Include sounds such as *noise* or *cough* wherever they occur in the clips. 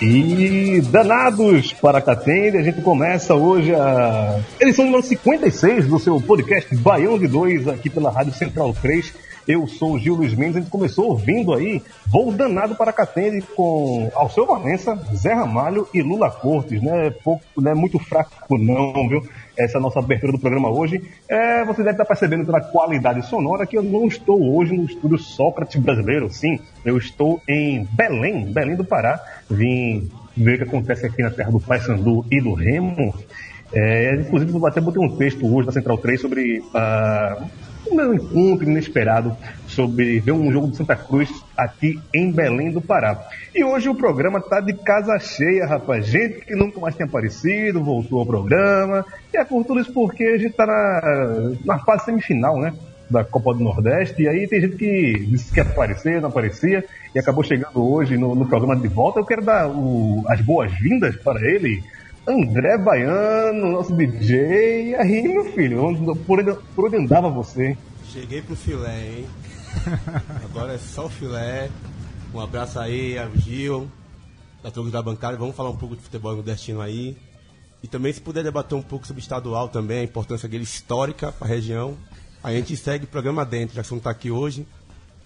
E danados para Catende, a gente começa hoje a edição número 56 do seu podcast Baião de 2 aqui pela Rádio Central 3. Eu sou o Gil Luiz Mendes, a gente começou ouvindo aí Voo Danado para Catende com Alceu Valença, Zé Ramalho e Lula Cortes, né? Pouco, não é muito fraco não, viu? Essa nossa abertura do programa hoje. É, você deve estar percebendo pela qualidade sonora que eu não estou hoje no estúdio Sócrates brasileiro, sim. Eu estou em Belém, Belém do Pará. Vim ver o que acontece aqui na terra do Paysandu e do Remo. É, inclusive, eu até botei um texto hoje na Central 3 sobre ah, o meu encontro inesperado sobre ver um jogo do Santa Cruz aqui em Belém do Pará. E hoje o programa tá de casa cheia, rapaz. Gente que nunca mais tinha aparecido, voltou ao programa. E é por tudo isso porque a gente tá na, na fase semifinal, né? Da Copa do Nordeste. E aí tem gente que disse que ia aparecer, não aparecia. E acabou chegando hoje no, no programa de volta. Eu quero dar o- as boas-vindas para ele. André Baiano, nosso DJ. E aí, meu filho, por onde, por onde andava você? Cheguei pro filé, hein? *laughs* Agora é só o filé. Um abraço aí ao Gil, a todos da bancada. Vamos falar um pouco de futebol no destino aí. E também, se puder debater um pouco sobre o estadual também, a importância dele histórica para a região. A gente segue o programa dentro, já que você não está aqui hoje.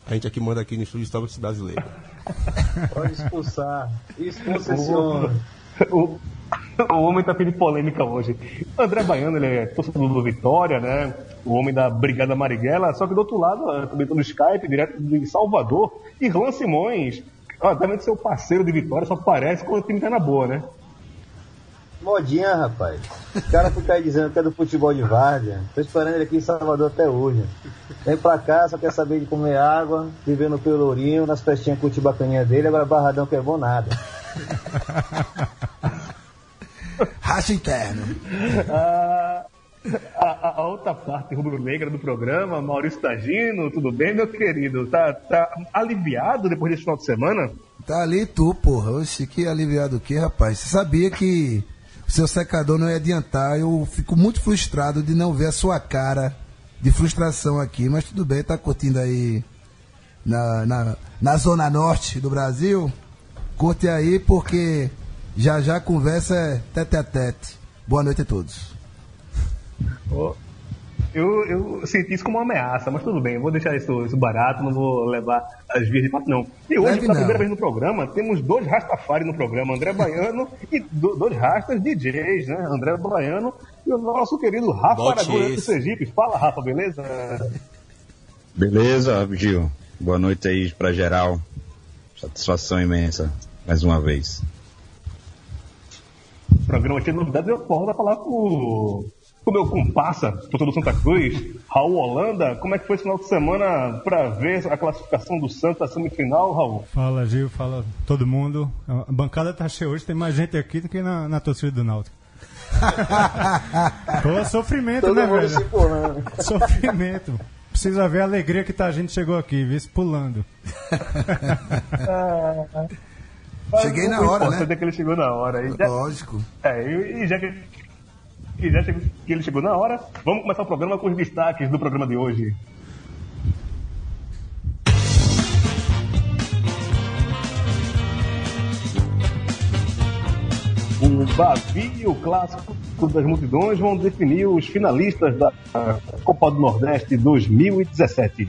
A gente aqui manda aqui no Estúdio Histórico Brasileiro. *laughs* Pode expulsar. Expulsa esse homem. *laughs* O, o homem tá pedindo polêmica hoje. André Baiano, ele é torcedor do Vitória, né? O homem da Brigada Marighella. Só que do outro lado, eh, também no Skype, direto de Salvador. Irlan Simões. Ó, também seu parceiro de Vitória, só parece quando o time tá na boa, né? Modinha, rapaz. O cara fica aí dizendo que é do futebol de várzea. Tô esperando ele aqui em Salvador até hoje. Vem pra cá, só quer saber de comer água, viver no Pelourinho, nas festinhas curtir bacaninha dele, agora Barradão que é bom nada. Racha interno. Ah, a, a- outra parte rubro-negra do programa, Maurício Tagino, tudo bem, meu querido? Tá, tá aliviado depois desse final de semana? Tá ali tu, porra. Oxe, que aliviado o quê, rapaz? Você sabia que o seu secador não ia adiantar. Eu fico muito frustrado de não ver a sua cara de frustração aqui. Mas tudo bem, tá curtindo aí na, na, na zona norte do Brasil? Curte aí, porque já já conversa é tete a tete. Boa noite a todos. Eu, eu senti isso como uma ameaça, mas tudo bem, eu vou deixar isso, isso barato, não vou levar as vias de fato, não. E hoje, Leve pela não. primeira vez no programa, temos dois Rastafari no programa, André Baiano e do- dois Rastas DJs, né? André Baiano e o nosso querido Rafa Araújo do. Sergipe. Fala, Rafa, beleza? Beleza, Gil? Boa noite aí pra geral. Satisfação imensa, mais uma vez. O programa tinha novidades, eu volto a falar com o com comparsa, torcedor do Santa Cruz, Raul Holanda. Como é que foi esse final de semana para ver a classificação do Santa semifinal, Raul? Fala, Gil, fala todo mundo. A bancada tá cheia hoje, tem mais gente aqui do que na, na torcida do Náutico. *laughs* Pô, sofrimento, Todo né, velho? pulando. *laughs* Sofrimento. Precisa ver a alegria que tá, a gente chegou aqui, viu? Pulando. *laughs* Cheguei na hora, né? é que ele chegou na hora. E já, Lógico. é, e, e já que, e já chegou- que ele chegou na hora, vamos começar o programa com os destaques do programa de hoje. O Bavi e o Clássico das Multidões vão definir os finalistas da Copa do Nordeste 2017.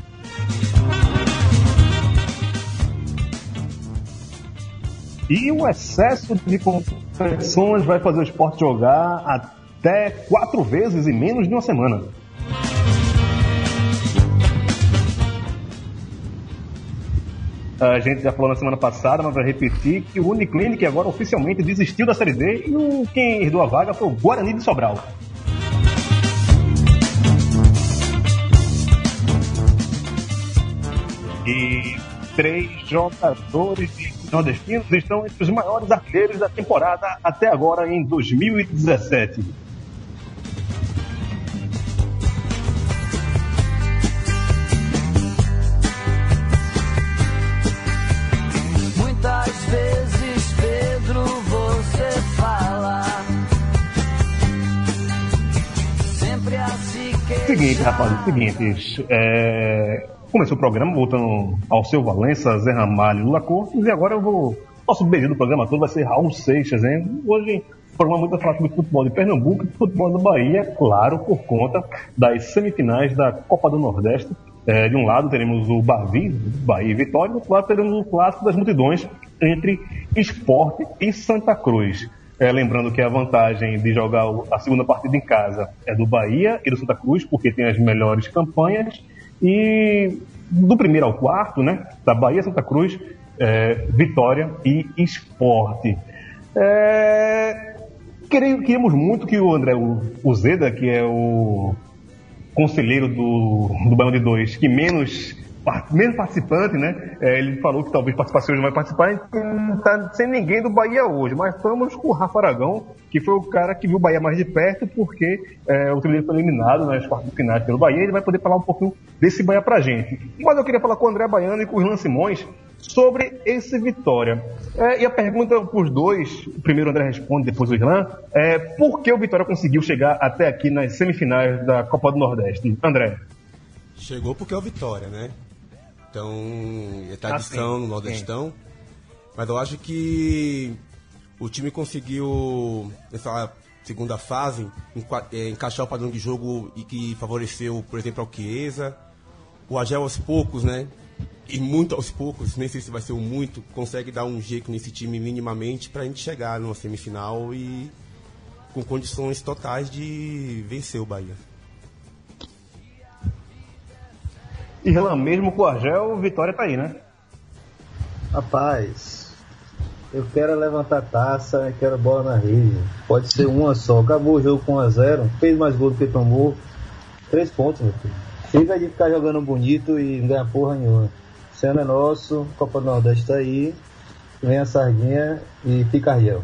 E o excesso de competições vai fazer o esporte jogar até quatro vezes em menos de uma semana. A gente já falou na semana passada, mas vai repetir que o Uniclinic agora oficialmente desistiu da Série D e o, quem herdou a vaga foi o Guarani de Sobral. E três jogadores de nordestinos estão entre os maiores artilheiros da temporada até agora em 2017. Seguinte, rapaz, seguinte. É... Começou o programa voltando ao seu Valença, Zé Ramalho Lula Cortes, e agora eu vou. Nosso beijo do programa todo vai ser Raul Seixas, hein? Hoje o programa muito falar sobre futebol de Pernambuco e futebol da Bahia, claro, por conta das semifinais da Copa do Nordeste. É, de um lado teremos o Bavi, Bahia e Vitória, do outro lado teremos o clássico das multidões entre Esporte e Santa Cruz. É, lembrando que a vantagem de jogar a segunda partida em casa é do Bahia e do Santa Cruz, porque tem as melhores campanhas. E do primeiro ao quarto, né? Da Bahia, Santa Cruz, é, Vitória e Esporte. É, queríamos muito que o André o, o Zeda, que é o conselheiro do, do Baião de Dois, que menos, menos participante, né? É, ele falou que talvez participasse hoje, vai participar, não tá sem ninguém do Bahia hoje. Mas estamos com o Rafa Aragão, que foi o cara que viu o Bahia mais de perto, porque é, o Trilheiro foi eliminado nas quartas finais pelo Bahia, ele vai poder falar um pouquinho desse Bahia pra gente. Mas eu queria falar com o André Baiano e com o Irlan Simões sobre esse Vitória. É, e a pergunta para os dois, primeiro o André responde, depois o Irlan, é por que o Vitória conseguiu chegar até aqui nas semifinais da Copa do Nordeste? André. Chegou porque é o Vitória, né? Então, é tradição Ah, sim, no Nordestão. Mas eu acho que o time conseguiu, nessa segunda fase, eh, encaixar o padrão de jogo e que favoreceu, por exemplo, a Chiesa. O Agel aos poucos, né? E muito aos poucos, nem sei se vai ser o muito, consegue dar um jeito nesse time minimamente pra gente chegar numa semifinal e com condições totais de vencer o Bahia. Irlan, mesmo com o Argel, o Vitória tá aí, né? Rapaz, eu quero levantar a taça e quero bola na rede. Pode ser uma só. Acabou o jogo com 1x0. Fez mais gol do que tomou. Três pontos, meu filho. Chega de ficar jogando bonito e não ganhar porra nenhuma. Esse ano é nosso, Copa do Nordeste tá aí. Vem a sardinha e fica Ariel.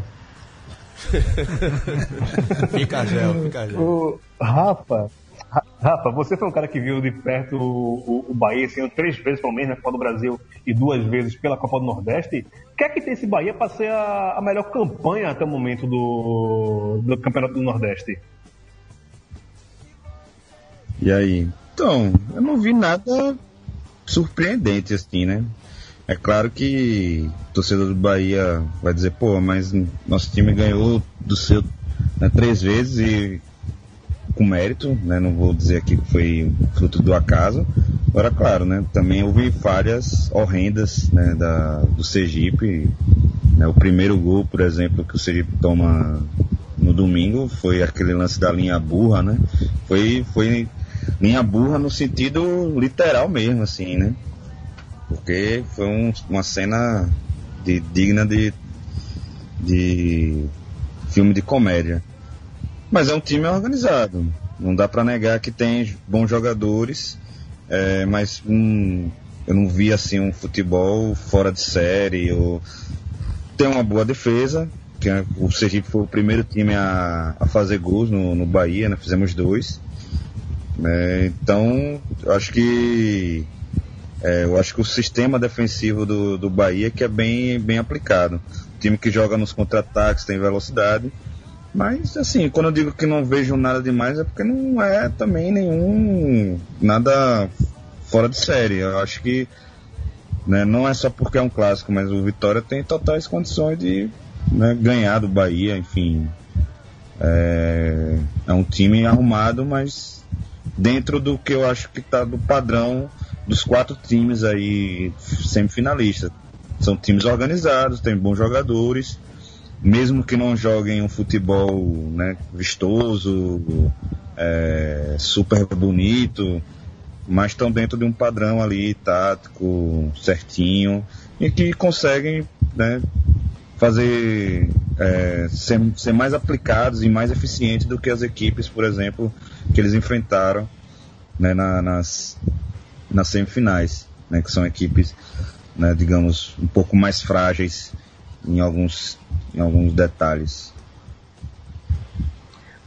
Fica *laughs* gel, fica gel. O Rafa, Ra- Rafa, você foi um cara que viu de perto o, o, o Bahia sendo três vezes pelo menos na Copa do Brasil e duas vezes pela Copa do Nordeste. O que é que tem esse Bahia para ser a, a melhor campanha até o momento do, do Campeonato do Nordeste? E aí? Então, eu não vi nada surpreendente assim, né? É claro que o torcedor do Bahia vai dizer, pô, mas nosso time ganhou do seu né, três vezes e com mérito, né? Não vou dizer aqui que foi fruto do acaso. Agora, claro, né? Também houve falhas horrendas né, da, do Sergipe. né, o primeiro gol, por exemplo, que o Sergipe toma no domingo foi aquele lance da linha burra, né? Foi, foi linha burra no sentido literal mesmo, assim, né? Porque foi um- uma cena de, digna de, de filme de comédia. Mas é um time organizado. Não dá pra negar que tem bons jogadores, é, mas eu não vi assim um futebol fora de série. Ou... Tem uma boa defesa, que é- o Sergipe foi o primeiro time a, a fazer gols no, no Bahia, né? fizemos dois. né? então, acho que é, eu acho que o sistema defensivo do, do Bahia que é bem, bem aplicado. Time que joga nos contra-ataques, tem velocidade. Mas assim, quando eu digo que não vejo nada demais é porque não é também nenhum nada fora de série. Eu acho que né, não é só porque é um clássico, mas o Vitória tem totais condições de né, ganhar do Bahia, enfim. É, é um time arrumado, mas dentro do que eu acho que está do padrão dos quatro times aí semifinalistas. São times organizados, tem bons jogadores, mesmo que não joguem um futebol né, vistoso, é, super bonito, mas estão dentro de um padrão ali tático certinho e que conseguem né, fazer é, ser, ser mais aplicados e mais eficientes do que as equipes, por exemplo, que eles enfrentaram né, na- nas, nas semifinais, né, que são equipes, né, digamos, um pouco mais frágeis em alguns, em alguns detalhes.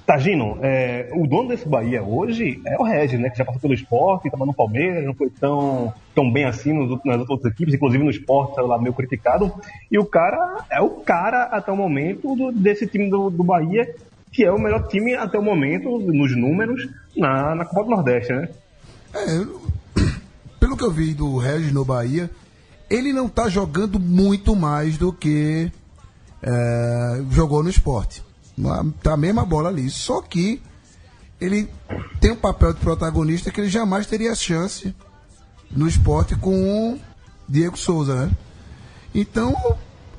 Tagino, é, o dono desse Bahia hoje é o Regis, né? Que já passou pelo esporte, estava no Palmeiras, não foi tão, tão bem assim nos nas outras equipes, inclusive no esporte saiu lá meio criticado. E o cara é o cara até o momento do- desse time do, do Bahia, que é o melhor time até o momento, nos números, na, na Copa do Nordeste, né? É, eu- *coughs* pelo que eu vi do Regis no Bahia, ele não tá jogando muito mais do que é, jogou no esporte. Tá a mesma bola ali. Só que ele tem um papel de protagonista que ele jamais teria chance no esporte com o Diego Souza, né? Então,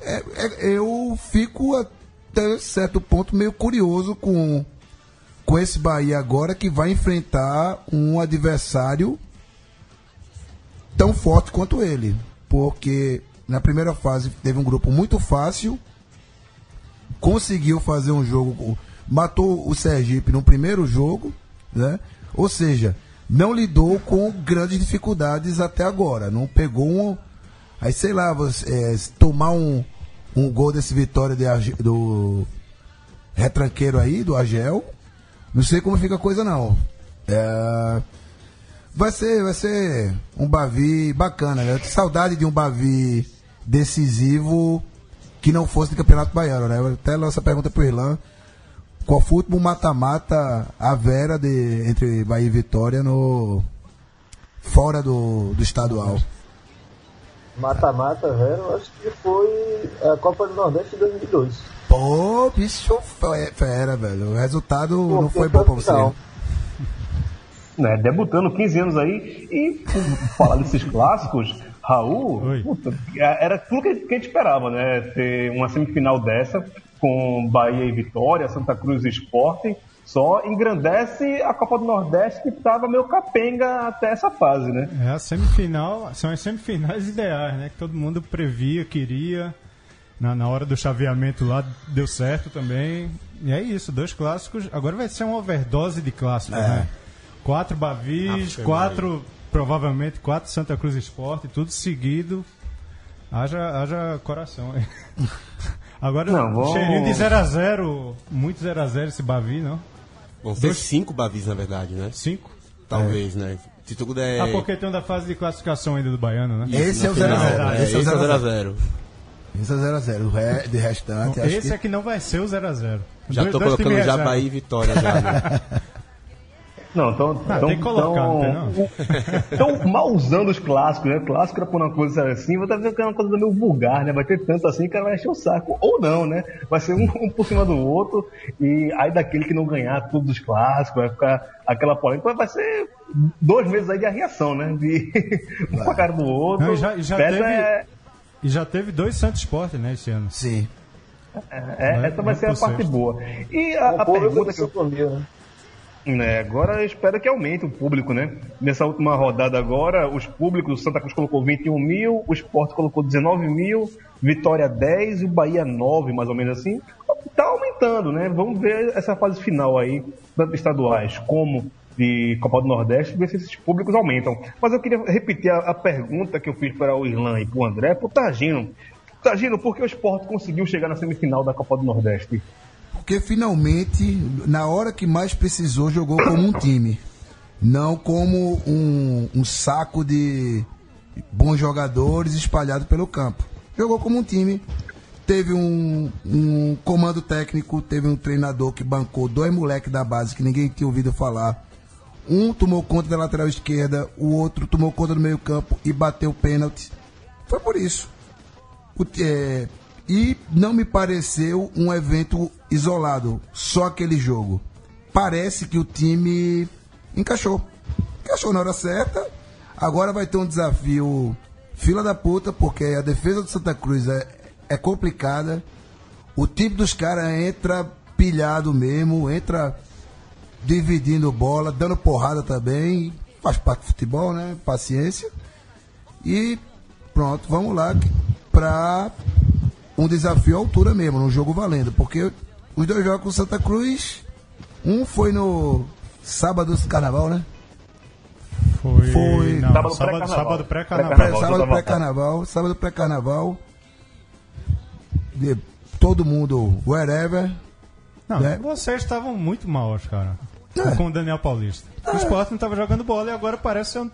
é- é- eu fico até certo ponto meio curioso com, com esse Bahia agora que vai enfrentar um adversário tão forte quanto ele. Porque na primeira fase teve um grupo muito fácil, conseguiu fazer um jogo, matou o Sergipe no primeiro jogo, né? Ou seja, não lidou com grandes dificuldades até agora. Não pegou um. Aí sei lá, você, é, tomar um, um gol desse vitória de do retranqueiro aí, do Agel, não sei como fica a coisa não. É, vai ser, vai ser um Bavi bacana, né? Saudade de um Bavi decisivo que não fosse de Campeonato Baiano, né? Eu até lanço a pergunta pro Irlan. Qual foi o último mata-mata a Vera de, entre Bahia e Vitória no fora do, do estadual? Mata-mata, velho, eu acho que foi a Copa do Nordeste de 2002. Pô, bicho fe- fera, velho. O resultado não foi bom pra você. Não. né, debutando 15 anos aí e falar desses clássicos, Raul, Oi. puta, era tudo que que a gente esperava, né? Ter uma semifinal dessa com Bahia e Vitória, Santa Cruz e Esporte, só engrandece a Copa do Nordeste que estava meio capenga até essa fase, né? É a semifinal, são as semifinais ideais, né? Que todo mundo previa, queria. Na, na hora do chaveamento lá deu certo também. E é isso, dois clássicos. Agora vai ser uma overdose de clássicos, né? Quatro Bavis, quatro, provavelmente quatro Santa Cruz Esporte, tudo seguido. Haja, haja coração aí. *laughs* Agora, Não, vamos- cheirinho de 0x0, muito 0x0 esse Bavi, não? Vão ser Dois- cinco Bavis, na verdade, né? Cinco? Talvez, né? Se tudo der. Ah, porque tem um da fase de classificação ainda do Baiano, né? Esse é o no final, 0x0. é, Esse é o esse é o 0x0. 0x0. Esse é o 0x0. O re- de restante, acho Esse que... aqui não vai ser o 0x0. Já tô colocando já Bahia e Vitória já, né? *laughs* Não, então. Ah, tem que colocar, não tem não? Estão mal usando os clássicos, né? Clássico era por uma coisa assim, vai estar vendo que é uma coisa meio vulgar, né? Vai ter tanto assim que o cara vai encher o saco. Ou não, né? Vai ser um, um por cima do outro, e aí daquele que não ganhar todos os clássicos, vai ficar aquela polêmica, vai ser dois meses aí de arriação, né? De *laughs* um pra cara do outro. Não, e já- já teve- é- E já teve dois Santos Sport, né, esse ano. Sim. é- Vai- essa vai vai ser a parte boa. E a, a o povo pergunta que eu 5 mil, né? Né, agora eu espero que aumente o público, né? Nessa última rodada agora, os públicos, o Santa Cruz colocou 21 mil, o Sport colocou 19 mil, Vitória 10 e o Bahia 9, mais ou menos assim. Tá aumentando, né? Vamos ver essa fase final aí, tanto estaduais como de Copa do Nordeste, ver se esses públicos aumentam. Mas eu queria repetir a, a pergunta que eu fiz para o Irlan e para o André, pro Tagino. Tagino, por que o Sport conseguiu chegar na semifinal da Copa do Nordeste? Porque finalmente, na hora que mais precisou, jogou como um time. Não como um, um saco de bons jogadores espalhados pelo campo. Jogou como um time. Teve um, um comando técnico, teve um treinador que bancou dois moleques da base que ninguém tinha ouvido falar. Um tomou conta da lateral esquerda, o outro tomou conta do meio campo e bateu o pênalti. Foi por isso. O- é, e não me pareceu um evento isolado, só aquele jogo. Parece que o time encaixou. Encaixou na hora certa. Agora vai ter um desafio fila da puta, porque a defesa do Santa Cruz é, é complicada. O time dos caras entra pilhado mesmo, entra dividindo bola, dando porrada também. faz parte do futebol, né? Paciência. E pronto, vamos lá para um desafio à altura mesmo, num jogo valendo. Porque os dois jogos com Santa Cruz, um foi no sábado do carnaval, né? Foi. Foi. Não, Sábado sábado, pré-carnaval. sábado pré-carnaval. Pré-carnaval. sábado pré-carnaval, sábado pré-carnaval. De todo mundo, wherever. Não, né? vocês estavam muito maus, cara. É. Com o Daniel Paulista. O Sport não estava jogando bola e agora parece ser um.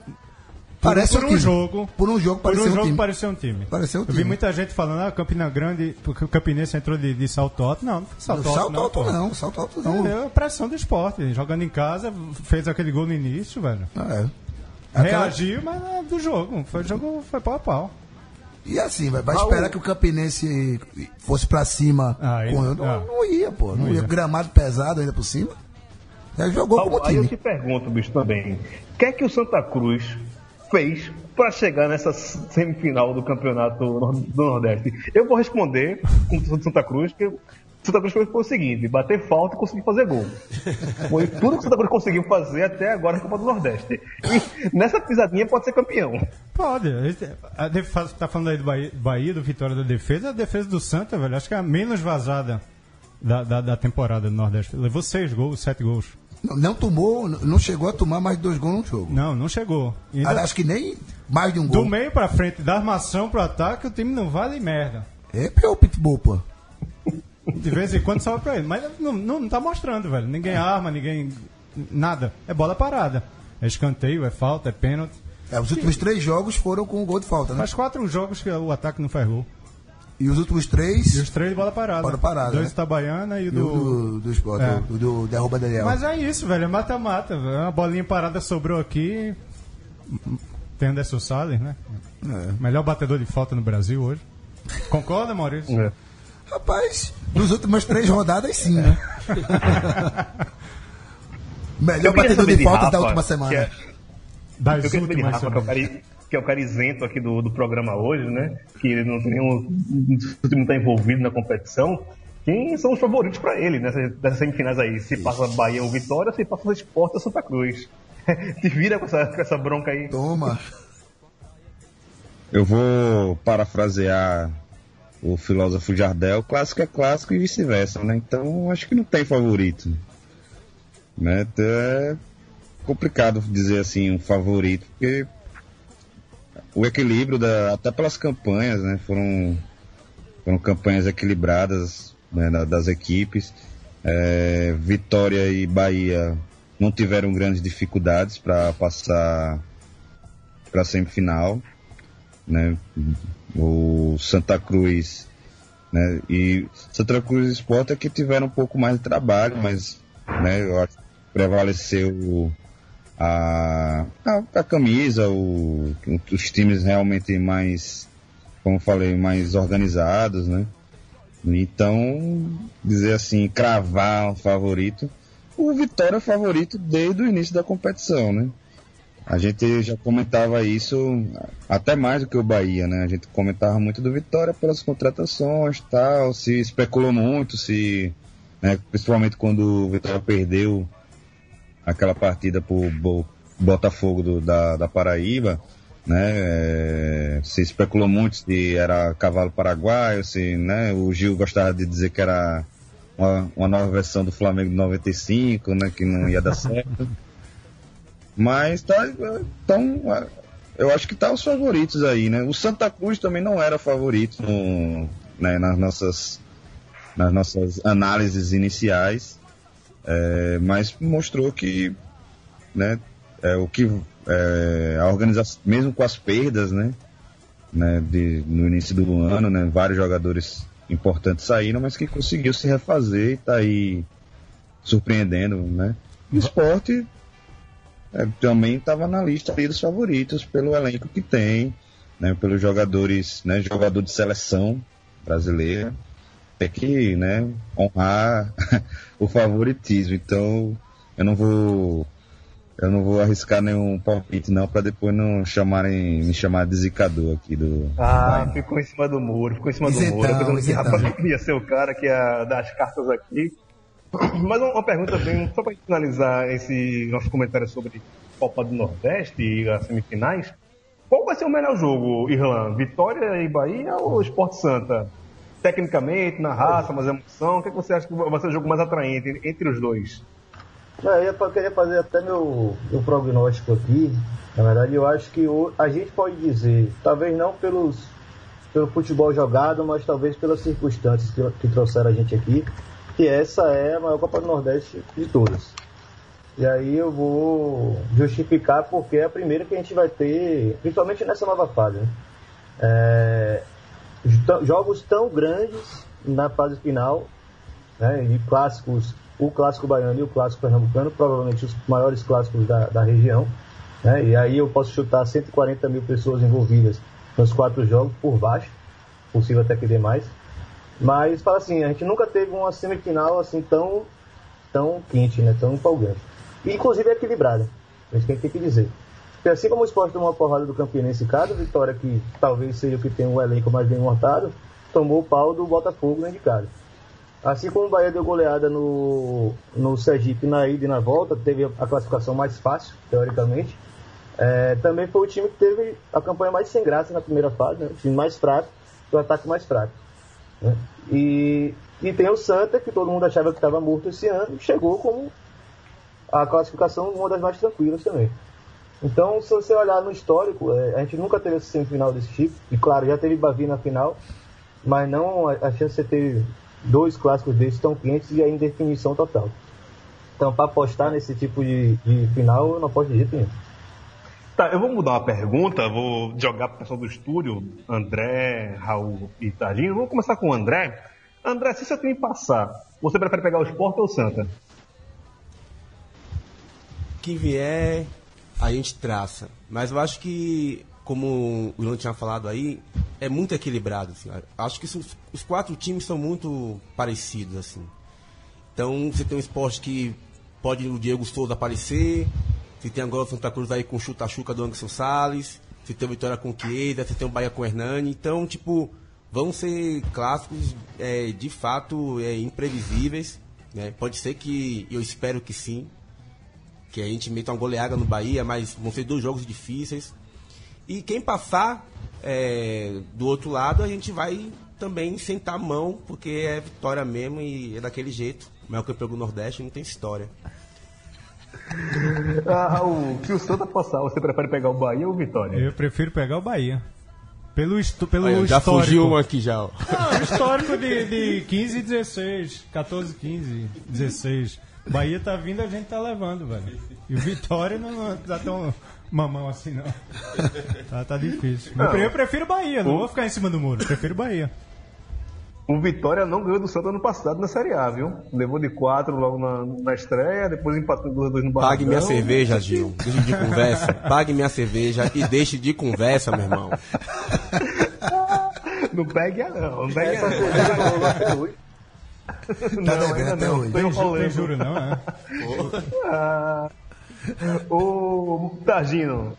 Parece por um um time. jogo. Por um jogo Por um um jogo time. pareceu um time. Pareceu um Eu vi time. muita gente falando, ah, Campina Grande, porque o Campinense entrou de, de salto alto. Não, não foi salto alto. salto alto não, salto alto não. É a pressão do esporte. Jogando em casa, fez aquele gol no início, velho. É. Aquela- Reagiu, mas é do jogo. Foi jogo foi pau a pau. E assim, vai, vai esperar que o Campinense fosse pra cima. Ah, com- não, ah. não ia, pô. Não, Não ia. ia. Gramado pesado ainda por cima. Já jogou como Aí eu time. te pergunto, bicho, também. O que é que o Santa Cruz fez para chegar nessa semifinal do campeonato do Nordeste? Eu vou responder com o Santa Cruz, que Santa Cruz foi, o seguinte: bater falta e conseguir fazer gol. Foi tudo que o Santa Cruz conseguiu fazer até agora na Copa do Nordeste. E nessa pisadinha pode ser campeão. Pode. A defesa, tá falando aí do Bahia, Bahia, do Vitória da defesa. A defesa do Santa, velho, acho que é a menos vazada da, da, da temporada do Nordeste. Levou seis gols, sete gols. Não, não tomou, não chegou a tomar mais de dois gols no jogo. Não, não chegou. E ainda- Acho que nem mais de um do gol. meio pra frente, da armação pro ataque, o time não vale merda. É pior o Pitbull, pô. De vez em quando sobra pra ele. Mas não, não, não tá mostrando, velho. Ninguém arma, ninguém. Nada. É bola parada. É escanteio, é falta, é pênalti. É, os últimos três jogos foram com gol de falta, né? Faz quatro jogos que o ataque não faz gol. E os últimos três E os três de bola parada. Bola parada, Dois né? do Itabaiana e do, do. do, do esporte, É. do, do derruba Daniel. Mas é isso, velho. É mata-mata. velho. Uma bolinha parada sobrou aqui. Tem Anderson Salles, né? É. Melhor batedor de falta no Brasil hoje. Concorda, Maurício? É. Rapaz, nos últimas três rodadas, sim, né? *laughs* Melhor batedor de falta Rafa, da última que semana. é- Das Eu queria saber de últimas Rafa, que é o, cara isento aqui do, do programa hoje, né? Que ele não tem nenhum. não está envolvido na competição. Quem são os favoritos para ele nessas, nessas semifinais aí? Se passa Bahia ou Vitória, se passa Esporte ou Santa Cruz. *laughs* Te vira com essa, com essa bronca aí. Toma. Eu vou parafrasear o filósofo Jardel, clássico é clássico e vice-versa, né? Então acho que não tem favorito. Né? Então, É complicado dizer assim um favorito, porque o equilíbrio da, até pelas campanhas, né? Foram, foram campanhas equilibradas né, da- das equipes. É, Vitória e Bahia não tiveram grandes dificuldades para passar para a semifinal né? O Santa Cruz, né? E Santa Cruz e Sport é que tiveram um pouco mais de trabalho, mas, né? Eu acho que prevaleceu a, a, a camisa, o, os times realmente mais, como falei, mais organizados, né? Então, dizer assim, cravar um favorito, o Vitória é favorito desde o início da competição, né? A gente já comentava isso até mais do que o Bahia, né? A gente comentava muito do Vitória pelas contratações tal, se especulou muito, se. né, principalmente quando o Vitória perdeu aquela partida pro Bo- Botafogo do- da, da Paraíba, né? é, se especulou muito se era cavalo paraguaio, se né, o Gil gostava de dizer que era uma, uma nova versão do Flamengo de 95, né? Que não ia dar certo. Mas tá, então, eu acho que tá os favoritos aí, né? O Santa Cruz também não era favorito no, né, nas nossas nas nossas análises iniciais, é, mas mostrou que, né, é, o que é, a organização, mesmo com as perdas, né, né, de, no início do ano, né, vários jogadores importantes saíram, mas que conseguiu se refazer e tá aí surpreendendo, né? O esporte é, também estava na lista dos favoritos pelo elenco que tem, né, pelos jogadores, né, jogador de seleção brasileira, tem que, né, honrar *laughs* o favoritismo. Então, eu não vou eu não vou arriscar nenhum palpite não para depois não chamarem me chamar de zicador aqui do Ah, Bahia. ficou em cima do muro, ficou em cima do muro. Eu pensando que isentão. Rafa ia ser o cara que ia dar as cartas aqui. *clears throat* Mas uma uma pergunta bem, só para finalizar esse nosso comentário sobre Copa do Nordeste e as semifinais. Qual vai ser o melhor jogo, Irlan? Vitória e Bahia ou Esporte Santa? Tecnicamente, na raça, mais emoção, o que, é que você acha que vai ser o jogo mais atraente entre os dois? É, eu ia- queria fazer até meu, meu prognóstico aqui. Na verdade, eu acho que o- a gente pode dizer, talvez não pelos, pelo futebol jogado, mas talvez pelas circunstâncias que, que trouxeram a gente aqui, que essa é a maior Copa do Nordeste de todas. E aí eu vou justificar porque é a primeira que a gente vai ter, principalmente nessa nova fase. Né? É, jogos tão grandes na fase final, né, e clássicos, o clássico baiano e o clássico pernambucano, provavelmente os maiores clássicos da, da região. Né, e aí eu posso chutar 140 mil pessoas envolvidas nos quatro jogos por baixo, possível até que dê mais. Mas, fala assim, a gente nunca teve uma semifinal assim tão, tão quente, né, tão empolgante. Inclusive, equilibrada. A gente tem que dizer. Porque assim como o esporte tomou uma porrada do Campinense cada vitória que talvez seja o que tem um elenco mais bem montado, tomou o pau do Botafogo dentro de casa. Assim como o Bahia deu goleada no, no Sergipe na ida e na volta, teve a classificação mais fácil, teoricamente. É, também foi o time que teve a campanha mais sem graça na primeira fase, né? o time mais fraco, o ataque mais fraco. né? E, e tem o Santa, que todo mundo achava que estava morto esse ano, chegou como a classificação uma das mais tranquilas também. Então, se você olhar no histórico, é, a gente nunca teve essa semifinal desse tipo. E claro, já teve Bavi na final, mas não a, a chance de você ter dois clássicos desses tão quentes e aí em definição total. Então, para apostar nesse tipo de, de final, eu não aposto de jeito nenhum. Tá, eu vou mudar uma pergunta, vou jogar para o pessoal do estúdio, André, Raul e Tadinho. Vamos começar com o André. André, se seu time passar, você prefere pegar o Sport ou o Santa? que vier, a gente traça. Mas eu acho que, como o Ilan tinha falado aí, é muito equilibrado. Assim. Acho que os, os quatro times são muito parecidos. assim. Então, você tem um esporte que pode o Diego Souza aparecer, você tem agora o Santa Cruz aí com o chuta-chuca do Anderson Salles, você tem o Vitória com o Chiesa, você tem o Bahia com o Hernani. Então, tipo, vão ser clássicos é, de fato é, imprevisíveis. Né? Pode ser que, eu espero que sim, que a gente meta uma goleada no Bahia, mas vão ser dois jogos difíceis. E quem passar é, do outro lado, a gente vai também sentar a mão, porque é vitória mesmo e é daquele jeito. O maior campeão do Nordeste não tem história. *laughs* Ah, Raul, se o Santa passar, você prefere pegar o Bahia ou o Vitória? Eu prefiro pegar o Bahia. Pelo, estu- pelo Olha, já histórico. fugiu um aqui já. ó. Não, histórico de, de 15 e 16. 14, 15, 16. Bahia tá vindo, a gente tá levando, velho. E o Vitória não, não tá tão mamão assim, não. Tá, tá difícil. Mas Eu prefiro Bahia, não vou ficar em cima do muro. Prefiro Bahia. O Vitória não ganhou do Santa ano passado na Série A, viu? Levou de 4 logo na, na estreia, depois empatou 2 2 no Barradão. Pague minha cerveja, Gil. Deixe de conversa. Pague minha cerveja e deixe de conversa, meu irmão. *laughs* Não pegue a não, não pegue a Essa não. cerveja hoje. Tá Não, devendo ainda até não. hoje. Tem, ju- tem juro, não, é? Ah, Ô, Targino,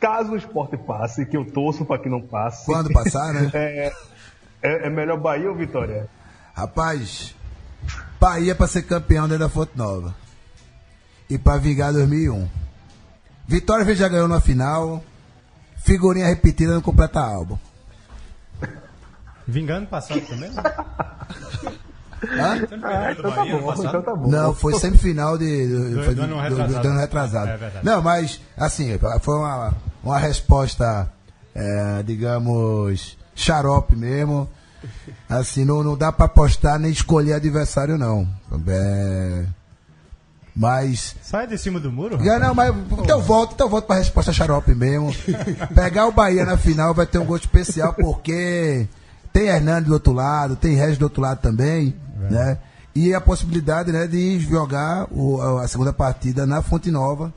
caso o esporte passe, que eu torço pra que não passe. Quando passar, né? *laughs* É, é, é melhor Bahia ou Vitória? Rapaz, Bahia pra ser campeão dentro da Fonte Nova. E pra vingar 2001. Vitória já ganhou na final. Figurinha repetida no completa álbum. Vingando passado também? *laughs* Hã? Ah, então tá bom, então tá bom. Não, foi semifinal de, do, Do- foi do de- ano do- retrasado. do ano retrasado. É verdade. Não, mas, assim, foi uma, uma resposta, é, digamos, xarope mesmo. Assim, não, não dá pra apostar nem escolher adversário, não. É, mas. Sai de cima do muro? Já não, mas então eu volto, então eu volto pra resposta xarope mesmo. Pegar o Bahia na final vai ter um gosto especial, porque tem Hernandes do outro lado, tem Regis do outro lado também, né? E a possibilidade né, de jogar o- a segunda partida na Fonte Nova.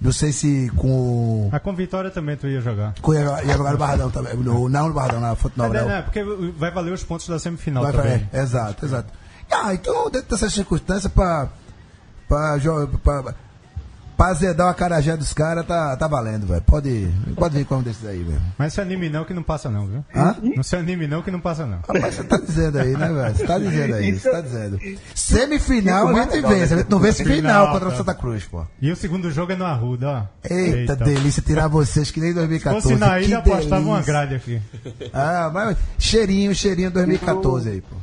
Não sei se com. Ah, com Vitória também tu ia jogar. com ia, ia jogar no Barradão também. No, não no Barradão, na Fonte Nova. É, não. né, porque vai valer os pontos da semifinal Vai, também. vai, exato, exato. Ah, então, dentro dessas circunstâncias, para. Pra, jo- pra- Pra azedar o acarajé dos caras, tá, tá valendo, velho. Pode, pode vir com um desses aí, velho. Mas se anime não que não passa não, viu? Hã? Não se anime não que não passa não. Rapaz, você tá dizendo aí, né, velho? Você tá dizendo aí, você tá dizendo. Semifinal a é gente vence, a gente não vence final Final, contra o tá. Santa Cruz, pô. E o segundo jogo é no Arruda, ó. Eita, delícia tirar vocês que nem Se 2014. fosse na ilha, apostava uma grade aqui. Ah, mas cheirinho, cheirinho 2014 aí, pô.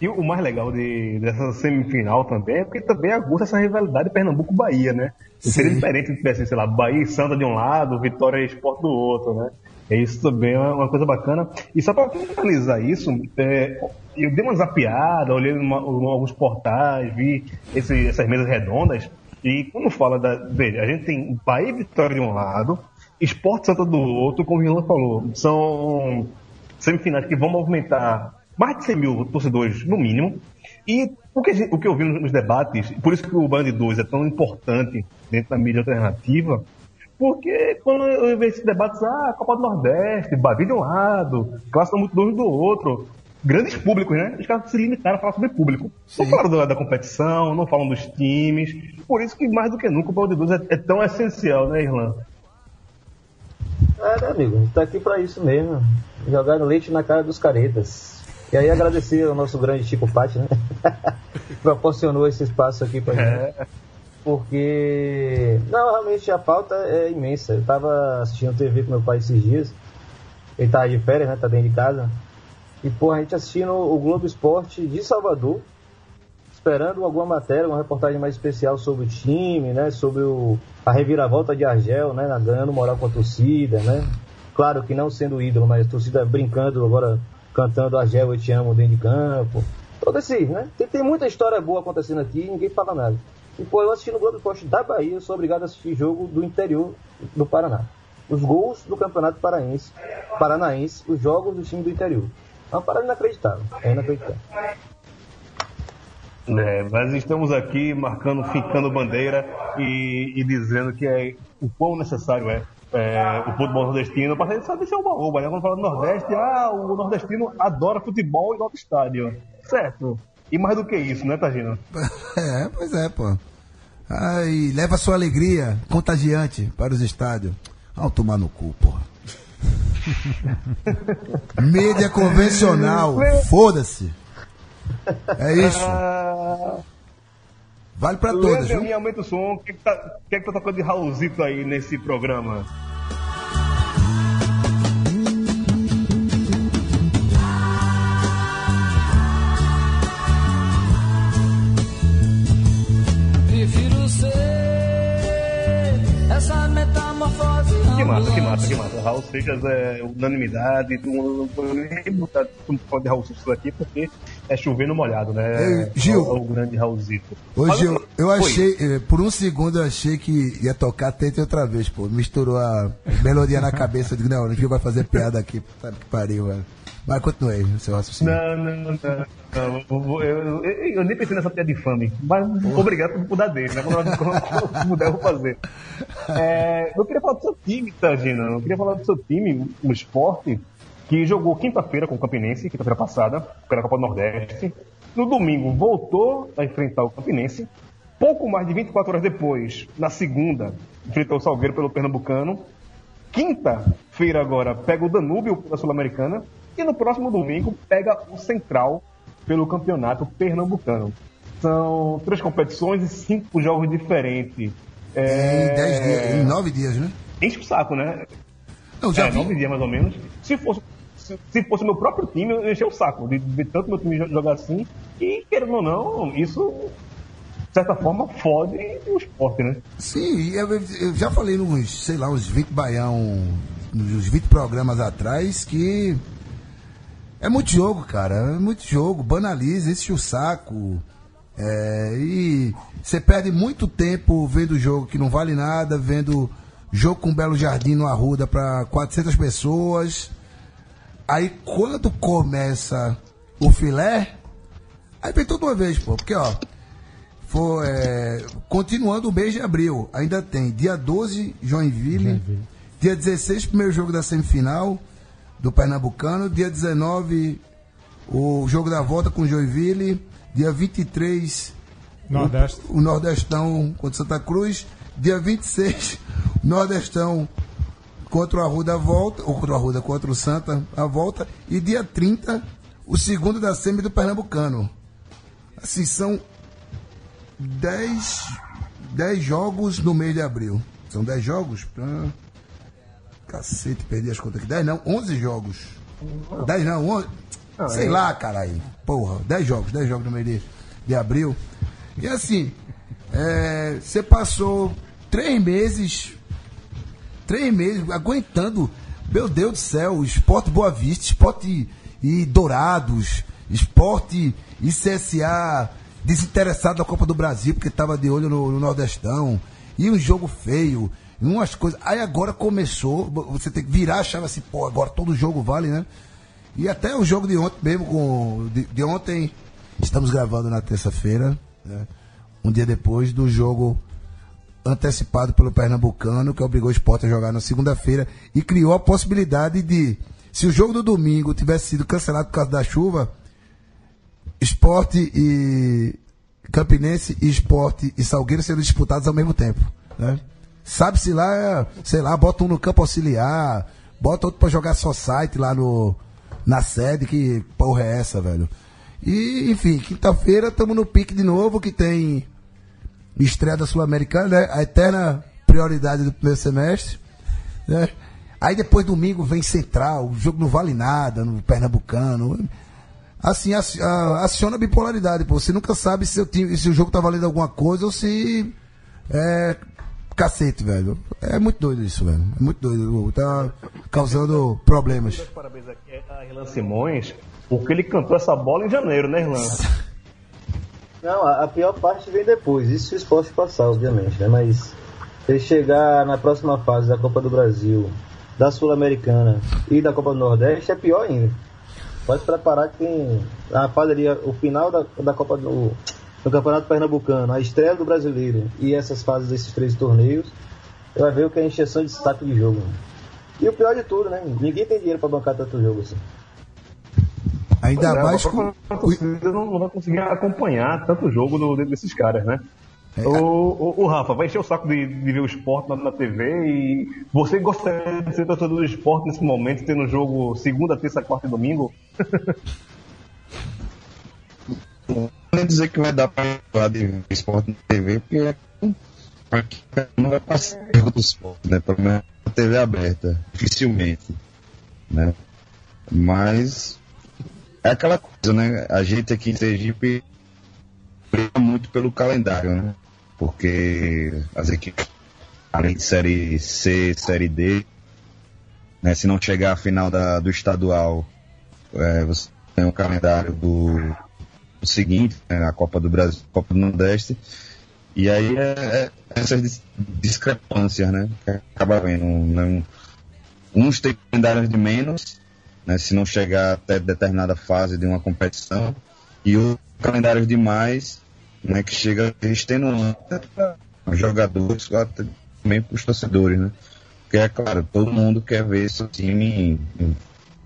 E o mais legal de, dessa semifinal também é porque também aguça essa rivalidade Pernambuco-Bahia, né? Seria diferente se tivesse, sei lá, Bahia e Santa de um lado, Vitória e Esporte do outro, né? E isso também é uma coisa bacana. E só para finalizar isso, é, eu dei uma zapeada, olhei em alguns portais, vi esse- essas mesas redondas, e quando fala da. Veja, a gente tem Bahia e Vitória de um lado, Esporte Santa do outro, como o Rilan falou, são semifinais que vão movimentar mais de 100 mil torcedores, no mínimo. E o que, o que eu vi nos, debates, por isso que o Band 2 é tão importante dentro da mídia alternativa, porque quando eu vejo esses debates, ah, Copa do Nordeste, Bavi de um lado, Clássico muito dono do outro, grandes públicos, né? Os caras se limitaram a falar sobre público. Não falaram da, da competição, não falam dos times. Por isso que, mais do que nunca, o Band 2 é, é tão essencial, né, Irlan? É, né, amigo? Tá aqui pra isso mesmo. Jogar leite na cara dos caretas. E aí agradecer ao nosso grande Chico Patti, né? *laughs* Proporcionou esse espaço aqui pra gente. Porque. Não, realmente a pauta é imensa. Eu tava assistindo TV com meu pai esses dias. Ele tava de férias, né? Tá dentro de casa. E, pô, a gente assistindo o Globo Esporte de Salvador. Esperando alguma matéria, uma reportagem mais especial sobre o time, né? Sobre o, a reviravolta de Argel, né? Ganhando moral com a torcida, né? Claro que não sendo ídolo, mas a torcida brincando agora, cantando Argel, eu te amo dentro de campo. Todo esse, né? Tem, tem muita história boa acontecendo aqui e ninguém fala nada. E, pô, eu assisti no Globo Esporte da Bahia, eu sou obrigado a assistir jogo do interior do Paraná. Os gols do Campeonato Paraense, Paranaense, os jogos do time do interior. É uma parada inacreditável. É inacreditável. É, mas estamos aqui marcando, fincando bandeira e, e dizendo que é o quão necessário é, é, o futebol nordestino. Para gente se é uma oba, né? Quando fala do Nordeste, ah, o nordestino adora futebol e nota estádio. Certo. E mais do que isso, né, Tagino? *laughs* É, pois é, pô. Ai, leva sua alegria contagiante para os estádios. Ao tomar no cu, porra. *laughs* Mídia convencional, foda-se. É isso. Vale pra todas, Leandro, viu? minha, aumenta o som. O que, que, tá, que, que tá tocando de Raulzito aí nesse programa? Que massa, que massa, que massa. Raul Seixas é unanimidade, todo mundo não pode nem botar de Raul Seixas aqui porque é chovendo molhado, né? Ei, Gil. É o, o grande Raulzito. Hoje Mas- eu, achei, eh, por um segundo eu achei que ia tocar Tente outra vez, pô. Misturou a melodia na cabeça. Eu digo, não, o Gil vai fazer piada aqui. Puta que pariu, velho. Mas continuei o seu raciocínio. Não, não, não. não. Eu, eu- eu- nem pensei nessa piada infame, mas obrigado por mudar dele, né? Quando *laughs* eu- mudar, eu vou fazer. É, eu queria falar do seu time, Tagina. Eu queria falar do seu time, o esporte, que jogou quinta-feira com o Campinense, quinta-feira passada, pela Copa do Nordeste. No domingo voltou a enfrentar o Campinense. Pouco mais de 24 horas depois, na segunda, enfrentou o Salgueiro pelo Pernambucano. Quinta-feira agora pega o Danúbio pela Sul-Americana. E no próximo domingo pega o Central pelo Campeonato Pernambucano. São três competições e cinco jogos diferentes. É... Em 10 dias, em 9 dias, né? Enche o saco, né? Não, já é, vi. nove dias mais ou menos. Se fosse, se, se fosse meu próprio time, eu encher o saco de ver tanto meu time jogar assim. E, querendo ou não, isso, de certa forma, fode o esporte, né? Sim, eu, eu já falei nos, sei lá, uns 20 baião, uns 20 programas atrás, que é muito jogo, cara. É muito jogo. Banaliza, enche o saco. É, e você perde muito tempo vendo jogo que não vale nada, vendo jogo com Belo Jardim no Arruda para 400 pessoas. Aí quando começa o filé, aí vem toda uma vez, pô. Porque, ó, for, é, continuando o mês de abril, ainda tem dia 12, Joinville, dia 16, primeiro jogo da semifinal do Pernambucano, dia 19, o jogo da volta com Joinville, dia 23, Nordeste. O, o Nordestão contra Santa Cruz. Dia 26, Nordestão contra o Arruda a volta, ou contra o Arruda, contra o Santa a volta. E dia 30, o segundo da semi do Pernambucano. Assim, são 10, 10 jogos no mês de abril. São 10 jogos? Ah, cacete, perdi as contas aqui. 10 não, 11 jogos. 10 não, 11. Sei lá, caralho. Porra, 10 jogos, 10 jogos no mês de, de abril. E assim, é, você passou 3 meses, 3 meses aguentando, meu Deus do céu, esporte Boa Vista, esporte e Dourados, esporte e CSA desinteressado da Copa do Brasil, porque estava de olho no, no Nordestão, e um jogo feio, umas coisas. Aí agora começou, você tem que virar a chave assim, pô, agora todo jogo vale, né? E até o jogo de ontem mesmo, com, de, de ontem, estamos gravando na terça-feira, né? um dia depois do jogo antecipado pelo Pernambucano, que obrigou o Sport a jogar na segunda-feira e criou a possibilidade de, se o jogo do domingo tivesse sido cancelado por causa da chuva, Esporte e Campinense e Esporte e Salgueiro seriam disputados ao mesmo tempo, né? Sabe-se lá, sei lá, bota um no campo auxiliar, bota outro pra jogar só site lá no, na sede, que porra é essa, velho? E, enfim, quinta-feira estamos no pique de novo, que tem estreia da Sul-Americana, né? A eterna prioridade do primeiro semestre, né? Aí depois domingo vem Central, o jogo não vale nada no Pernambucano. Assim, aciona a bipolaridade, pô. Você nunca sabe se o, time, se o jogo tá valendo alguma coisa ou se é cacete, velho. É muito doido isso, velho. É muito doido. Tá causando problemas. Parabéns aqui a Irlan Simões, porque ele cantou essa bola em janeiro, né, Irlan? *laughs* Não, a, a pior parte vem depois, isso se o esporte passar, obviamente, né? Mas se ele chegar na próxima fase da Copa do Brasil, da Sul-Americana e da Copa do Nordeste, é pior ainda. Pode se preparar que tem a fase ali, o final da, da Copa do, do Campeonato Pernambucano, a estreia do Brasileiro e essas fases desses três torneios, você vai ver o que é encheção de destaque de jogo. E o pior de tudo, né? Ninguém tem dinheiro pra bancar tanto jogo assim. Ainda é, mais a com. própria torcida não, vai conseguir acompanhar tanto jogo do, desses caras, né? O, o, o Rafa, vai encher o saco de, de ver o esporte na, na TV e você gostaria de ser torcedor do esporte nesse momento, tendo jogo segunda, terça, quarta e domingo? *laughs* Vou dizer que vai dar pra falar de esporte na TV, porque aqui não vai passar jogo do esporte, né? Pelo menos na TV aberta, dificilmente, né? Mas é aquela coisa, né? A gente aqui em Sergipe briga muito pelo calendário, né? Porque as equipes, além de Série C, Série D, né? Se não chegar à final da, do estadual, é, você tem o calendário do seguinte, né? a Copa do Brasil, Copa do Nordeste, e aí é, é essas dis- discrepâncias, né? Que acaba vendo. Né? Uns têm calendários de menos, né? Se não chegar até determinada fase de uma competição, e outros calendários de mais, né? Que chega extenuando para os jogadores, até também para os torcedores, né? Porque é claro, todo mundo quer ver seu time em- em-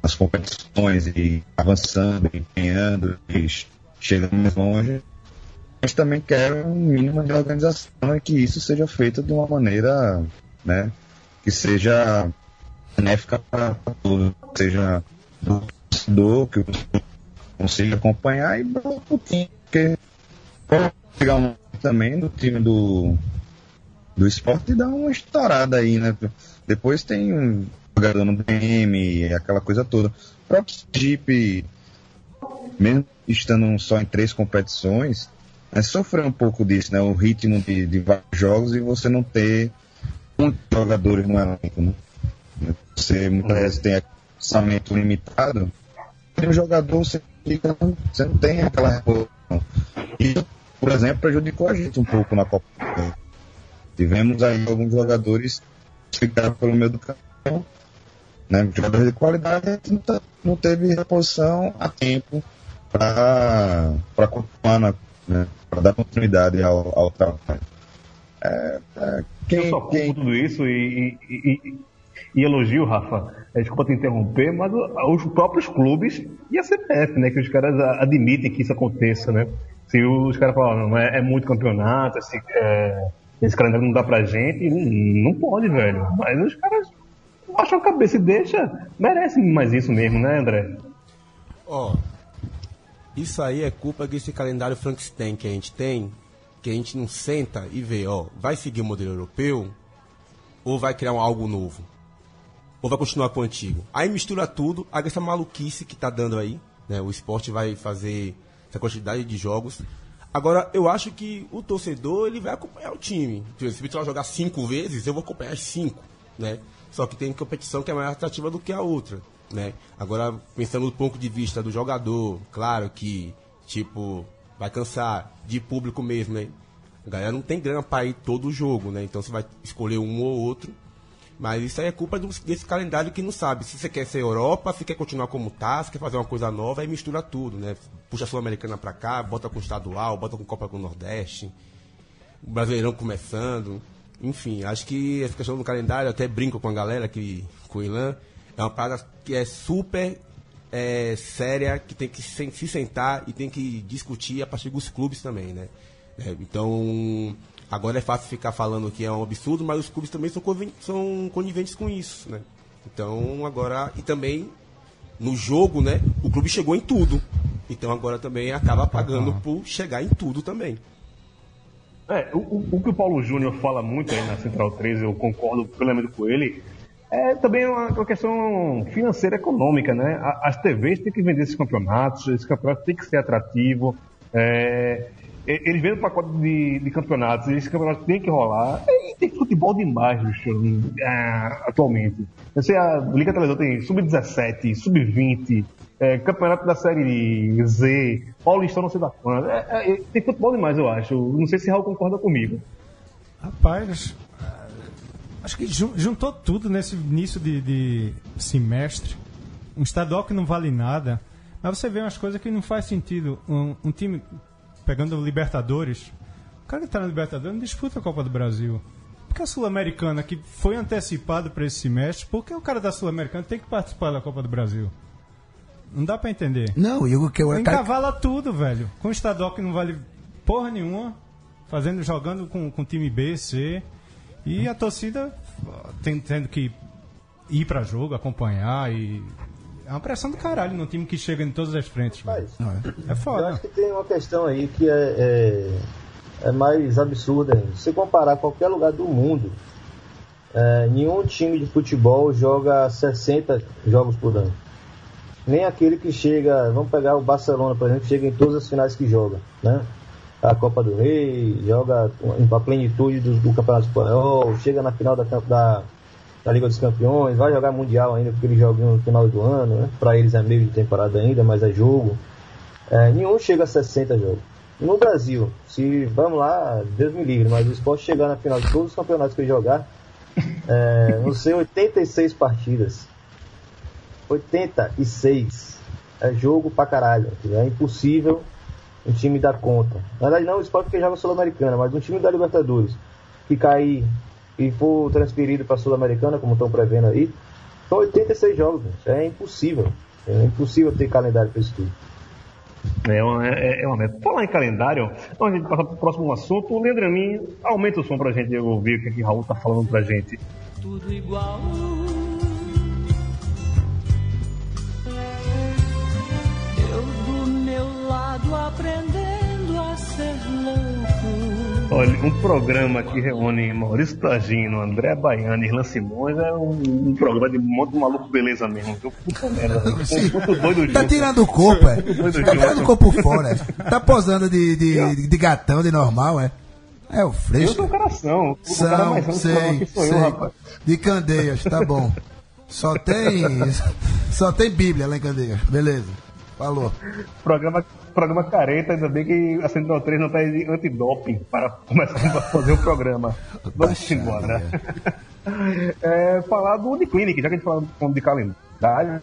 nas competições e avançando, empenhando e chegando mais longe mas também quer um mínimo de organização e que isso seja feito de uma maneira né, que seja benéfica para todos, seja do torcedor, que o consiga acompanhar e para o time, porque pegar um também do time do, do esporte e dar uma estourada aí, né? Depois tem um jogador no DM, aquela coisa toda. O próprio Jeep, mesmo estando só em três competições, é sofrer um pouco disso, né? O ritmo de, de vários jogos e você não ter muitos jogadores no elenco, né? Você muitas vezes tem orçamento limitado, tem um jogador, você, fica, você não tem aquela reposição. Isso, por exemplo, prejudicou a gente um pouco na Copa. Tivemos aí alguns jogadores que ficaram pelo meio do campo, né? Jogadores de qualidade, não, tá- não teve reposição a tempo para continuar na, né, para dar continuidade ao, ao trabalho. É, é, Eu quem, só culpo quem, tudo isso e, e, e- e elogio, Rafa. É, desculpa te interromper, mas os próprios clubes e a CPF, né? Que os caras admitem que isso aconteça, né? Se os caras falam, não, é, é muito campeonato, esse, é, esse calendário não dá pra gente, não, não pode, velho. Mas os caras baixam a cabeça e deixa, merecem mais isso mesmo, né, André? Ó, isso aí é culpa desse calendário Frankenstein que a gente tem, que a gente não senta e vê, ó, vai seguir o modelo europeu ou vai criar um algo novo? Ou vai continuar com o antigo? Aí mistura tudo, aí essa maluquice que tá dando aí, né? O esporte vai fazer essa quantidade de jogos. Agora, eu acho que o torcedor, ele vai acompanhar o time. Se o Vitória jogar cinco vezes, eu vou acompanhar as cinco, né? Só que tem competição que é mais atrativa do que a outra, né? Agora, pensando do ponto de vista do jogador, claro que, tipo, vai cansar de público mesmo, né? A galera não tem grana para ir todo o jogo, né? Então você vai escolher um ou outro. Mas isso aí é culpa desse calendário que não sabe. Se você quer ser Europa, se quer continuar como tá, se quer fazer uma coisa nova, aí mistura tudo, né? Puxa a Sul-Americana pra cá, bota com estadual, bota com Copa com o Nordeste. O Brasileirão começando. Enfim, acho que essa questão do calendário, até brinco com a galera que com o Ilan, é uma parada que é super é, séria, que tem que se, se sentar e tem que discutir a partir dos clubes também, né? É, então, agora é fácil ficar falando que é um absurdo, mas os clubes também são, são coniventes com isso, né? Então, agora, e também no jogo, né? O clube chegou em tudo. Então agora também acaba pagando por chegar em tudo também. É, o, o- o que o Paulo Júnior fala muito aí na Central 3, eu concordo plenamente com ele, é também uma, uma questão financeira econômica, né? As TVs têm que vender esses campeonatos, esse campeonato tem que ser atrativo. É, eles vendem um pacote de, de campeonatos, esse campeonato tem que rolar. E tem futebol demais, bicho, ah, atualmente. Eu sei, a Liga Televisão tem sub-17, sub-20, é, campeonato da série Z, Paulistão não sei da quando. É, é, tem futebol demais, eu acho. Não sei se Raul concorda comigo. Rapaz, acho que jun- juntou tudo nesse início de, de semestre. Um estadual que não vale nada. Mas você vê umas coisas que não faz sentido. Um, um time pegando o Libertadores. O cara que tá na Libertadores não disputa a Copa do Brasil. Porque a Sul-Americana, que foi antecipada para esse semestre, por que o cara da Sul-Americana tem que participar da Copa do Brasil? Não dá pra entender. Não, e o que eu cara, Encavala tudo, velho. Com o estadual que não vale porra nenhuma, fazendo, jogando com, com time B, C. E a torcida tendo que ir pra jogo, acompanhar e. É uma pressão do caralho num time que chega em todas as frentes, velho. É Eu foda. acho que tem uma questão aí que é, é, é mais absurda ainda. Se comparar qualquer lugar do mundo, é, nenhum time de futebol joga 60 jogos por ano. Nem aquele que chega, vamos pegar o Barcelona, por exemplo, que chega em todas as finais que joga, né? A Copa do Rei, joga a plenitude do, do Campeonato Espanhol, chega na final da, da, da Liga dos Campeões, vai jogar Mundial ainda, porque eles jogam no final do ano, né? Para eles é meio de temporada ainda, mas é jogo. É, nenhum chega a 60 jogos. No Brasil, se vamos lá, Deus me livre, mas o esporte chegar na final de todos os campeonatos que ele jogar, é, vão ser 86 partidas. 86. É jogo pra caralho. É impossível um time dar conta. Na verdade, não o esporte porque joga Sul-Americana, mas um time da Libertadores que cair e for transferido pra Sul-Americana, como estão prevendo aí, são 86 jogos. É impossível. É impossível ter calendário pra isso tudo. É uma, é, é uma meta. Falar em calendário, então a gente passa pro próximo assunto. O Leandro Amin, aumenta o som pra gente ouvir o que, é que Raul tá falando pra gente. tudo igual. Aprendendo a ser louco. Olha, um programa que reúne Maurício Tagino, André Baiano e Irlan Simões é um, um programa de um monte de maluco beleza mesmo. viu? Puta merda, puto doido Tá junto. tirando o corpo, é? Tá tirando o corpo fora, é? Tá posando de, de, de gatão, de normal, é? É o Eu fresco. sou o coração. O cara São, mais sei, que sou sei. eu, rapaz. De Candeias, tá bom. Só tem. *laughs* Só tem Bíblia lá em Candeias. Beleza. Falou. Programa, programa careta, ainda bem que a Central 3 não tá de antidoping para começar a fazer o programa. Vamos embora. *laughs* É, falar do Uniclinic, já que a gente falou de calendário,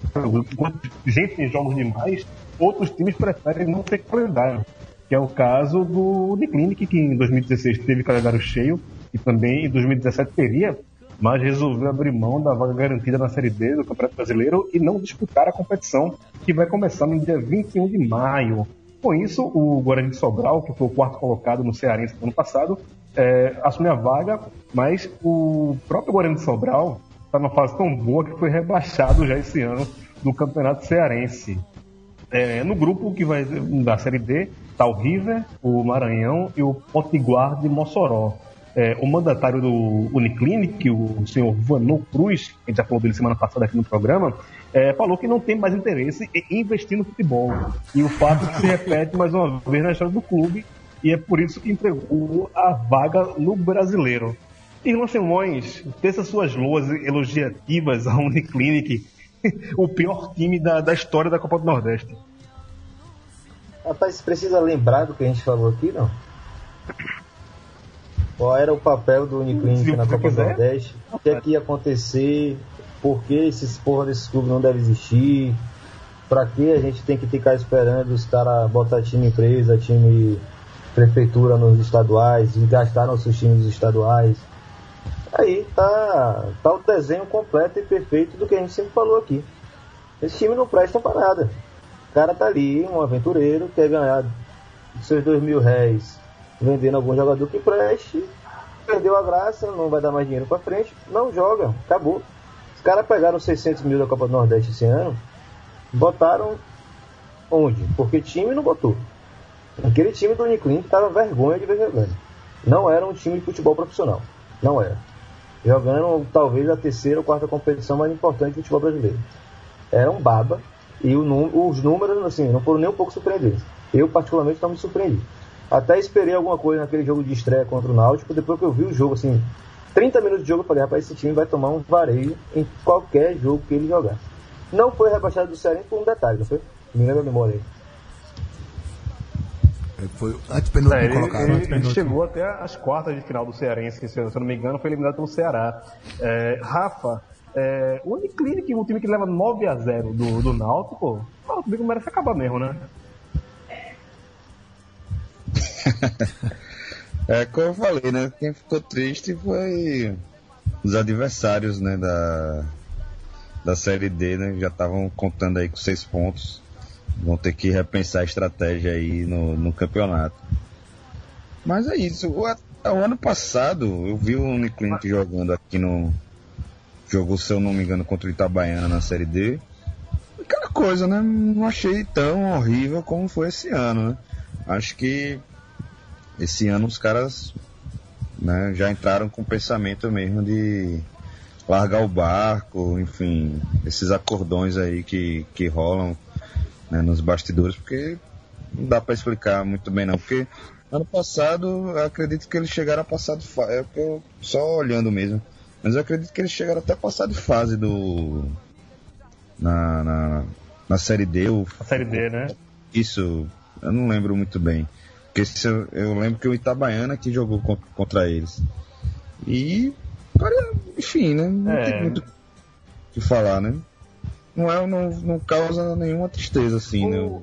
enquanto gente tem jogos demais, outros times preferem não ter calendário. Que é o caso do Uniclinic, que em 2016 teve calendário cheio e também em 2017 teria, mas resolveu abrir mão da vaga garantida na Série D do Campeonato Brasileiro e não disputar a competição, que vai começar no dia 21 de maio. Com isso, o Guarani de Sobral, que foi o quarto colocado no Cearense no ano passado, é, assumiu a vaga, mas o próprio Guarani de Sobral está numa fase tão boa que foi rebaixado já esse ano do Campeonato Cearense. É, no grupo que vai da Série D está o River, o Maranhão e o Potiguar de Mossoró. É, o mandatário do Uniclinic, o senhor Vanô Cruz, que a gente já falou dele semana passada aqui no programa, é, falou que não tem mais interesse em investir no futebol. E o fato se repete mais uma vez na história do clube, e é por isso que entregou a vaga no brasileiro. Irmão Simões, teça suas loas elogiativas ao Uniclinic, *laughs* o pior time da, da história da Copa do Nordeste. Rapaz, precisa lembrar do que a gente falou aqui, não? Qual era o papel do Uniclinic na Copa do quiser. Nordeste? O que é que ia acontecer? Por que esses porra desses clubes não devem existir? Pra que a gente tem que ficar esperando os caras botar time empresa, time prefeitura nos estaduais gastar nossos times estaduais? Aí tá, tá o desenho completo e perfeito do que a gente sempre falou aqui. Esse time não presta pra nada. O cara tá ali, um aventureiro, quer ganhar seus dois mil réis vendendo algum jogador que preste, perdeu a graça, não vai dar mais dinheiro pra frente, não joga, acabou. Os caras pegaram 600 mil da Copa do Nordeste esse ano, botaram onde? Porque time não botou. Aquele time do Uniclinic tava vergonha de ver jogando. Não era um time de futebol profissional. Não era. Jogando talvez a terceira ou quarta competição mais importante do futebol brasileiro. Era um baba e o os números assim, não foram nem um pouco surpreendentes. Eu, particularmente, não me surpreendi. Até esperei alguma coisa naquele jogo de estreia contra o Náutico. Depois que eu vi o jogo, assim, 30 minutos de jogo, eu falei, rapaz, esse time vai tomar um vareio em qualquer jogo que ele jogar. Não foi rebaixado do Cearense por um detalhe, não foi? Me lembra a memória aí. Foi antepenúltimo É, ele, colocado. ele- ele chegou até as quartas de final do Cearense, que se eu não me engano foi eliminado pelo Ceará. É, Rafa, é, o Uniclinic, um time que leva 9 a 0 do, do Náutico, pô, o Náutico merece acabar mesmo, né? *laughs* É como eu falei, né? Quem ficou triste foi os adversários, né? Da, da Série D, né? Já estavam contando aí com seis pontos. Vão ter que repensar a estratégia aí no, no campeonato. Mas é isso. O, o ano passado eu vi o Uniclinic jogando aqui no. Jogou, se eu não me engano, contra o Itabaiana na Série D. Aquela coisa, né? Não achei tão horrível como foi esse ano, né? Acho que esse ano os caras né, já entraram com o pensamento mesmo de largar o barco, enfim, esses acordões aí que, que rolam né, nos bastidores, porque não dá para explicar muito bem não, porque ano passado eu acredito que eles chegaram a passar de fase, é eu só olhando mesmo, mas eu acredito que eles chegaram até a passar de fase do na, na, na série D, o A Série D, né? isso, eu não lembro muito bem. Porque se eu, eu lembro que o Itabaiana que jogou con- contra eles. E, cara, enfim, né? Não É. tem muito o que falar, né? Não, é, não, não causa nenhuma tristeza, assim, né? o-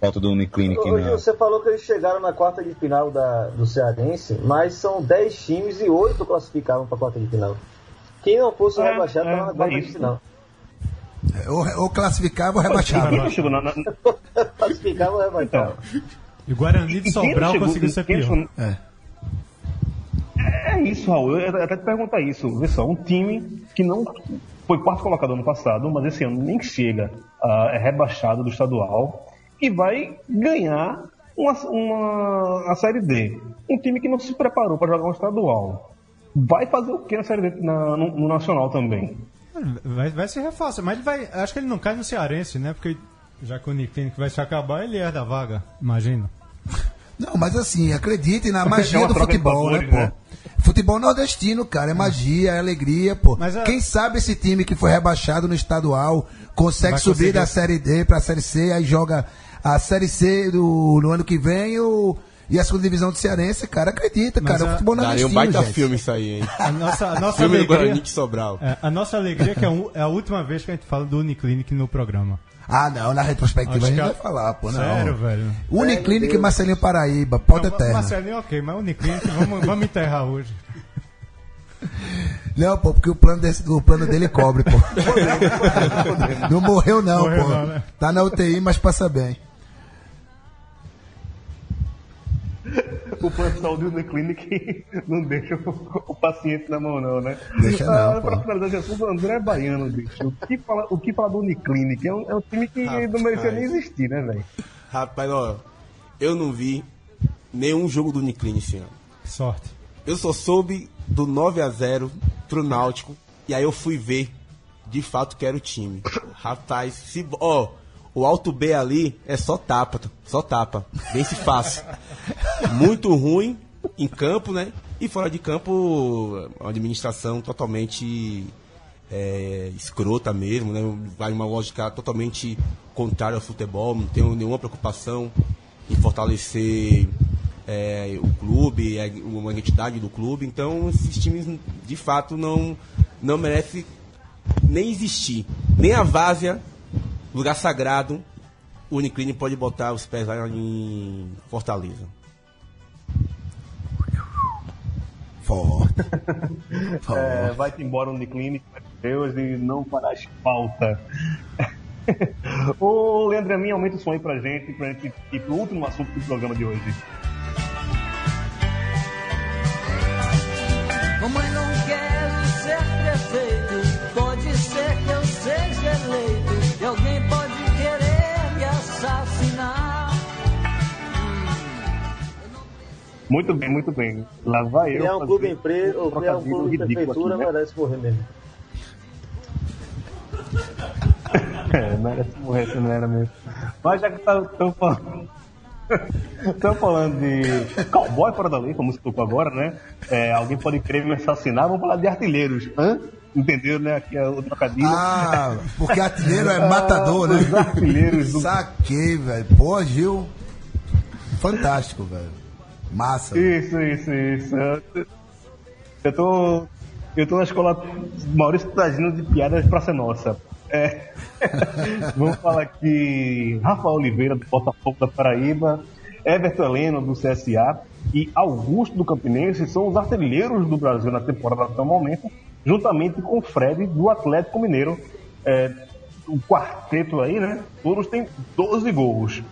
Falta do Uniclinic na... Gil, você falou que eles chegaram na quarta de final da, do Cearense, mas são 10 times e 8 classificavam para a quarta de final. Quem não fosse É, rebaixado é, estava na quarta é de final. Ou, ou classificava ou rebaixava. *laughs* Classificava ou rebaixava. então, E o Guarani de Sobral chegou- conseguiu ser não- É. É isso, Raul. Eu até te perguntar isso. Vê só, um time que não foi quarto colocado ano passado, mas esse ano nem chega, ah, é rebaixado do estadual e vai ganhar uma, uma, a Série D. Um time que não se preparou para jogar um estadual. Vai fazer o que na Série D, na- no, no Nacional também? Vai, vai se reforça, mas ele vai. Acho que ele não cai no Cearense, né? Porque já que o Uniclinic vai se acabar, ele é da vaga, imagino. Não, mas assim, acredite na *laughs* É magia do futebol, né, pô? né? Futebol nordestino, cara, é magia, é alegria, pô. Mas a- Quem sabe esse time que foi rebaixado no estadual consegue Vai subir conseguir. da Série D pra Série C, aí joga a Série C do, no ano que vem o, e a segunda divisão do Cearense, cara, acredita, Mas cara, a- o futebol Daria nordestino, um baita gente. filme isso aí, hein? A nossa, a nossa filme do alegria. Guarani de Sobral. É, a nossa alegria é que é, um- é a última vez que a gente fala do Uniclinic no programa. Ah, não, na retrospectiva Acho a gente que vai a- falar, pô, não. Sério, velho. Uniclinic e Marcelinho Paraíba, pode Não, eterna. Marcelinho, ok, mas Uniclinic, vamos, vamos enterrar hoje. Não, pô, porque o plano, desse, o plano dele cobre, pô. não morreu não, Morreu pô. não, né? Tá na UTI, mas passa bem. O plano de saúde do Clinic *laughs* não deixa o, o paciente na mão, não, né? Deixa não, Ah, pô. pra finalizar assunto, o André é baiano, bicho. O que fala, o que fala do Uniclinic? É um, é um time que não merecia nem existir, né, velho? Rapaz, ó, eu não vi nenhum jogo do Uniclini esse ano. Sorte. Eu só soube do 9 a 0 pro Náutico. E aí eu fui ver de fato que era o time. Rapaz, se. Ó, o Alto B ali é só tapa, só tapa. Vence fácil. Muito ruim em campo, né? E fora de campo, uma administração totalmente é, escrota mesmo, né? Vai uma lógica totalmente contrária ao futebol, não tenho nenhuma preocupação em fortalecer é, o clube, é, uma identidade do clube. Então, esses times, de fato, não, não merecem nem existir. Nem a Várzea, lugar sagrado, o Uniclini pode botar os pés lá em Fortaleza. Forte. *laughs* Forte. É, vai-te embora o Uniclinic, Deus, e não farás falta. *laughs* Ô, Leandro Amin, aumenta o som aí pra gente, pra gente ir pro último assunto do programa de hoje. Mamãe, não quero ser prefeito. Pode ser que eu seja eleito. Muito bem, muito bem. Lá vai eu. Criar um clube empresa, ou criar um clube prefeitura, aqui, né? merece morrer mesmo. *laughs* É, merece morrer, se não era mesmo. Mas já que estão falando. *laughs* Estão falando de cowboy fora da lei, como se tocou agora, né? É, alguém pode querer me assassinar, vamos falar de artilheiros. Hã? Entendeu, né? Aqui é o trocadilho. Ah, porque artilheiro *laughs* é matador, né? Os artilheiros do Saquei, velho. Pô, Gil. Fantástico, velho. Massa. Isso, isso, isso. Eu tô. Eu tô na escola Maurício Tagino de piadas pra ser nossa. É. *laughs* Vamos falar aqui. Rafael Oliveira, do Botafogo da Paraíba, Everton Heleno, do CSA, e Augusto do Campinense são os artilheiros do Brasil na temporada até o momento, juntamente com o Fred do Atlético Mineiro. É, o quarteto aí, né? Todos têm 12 gols.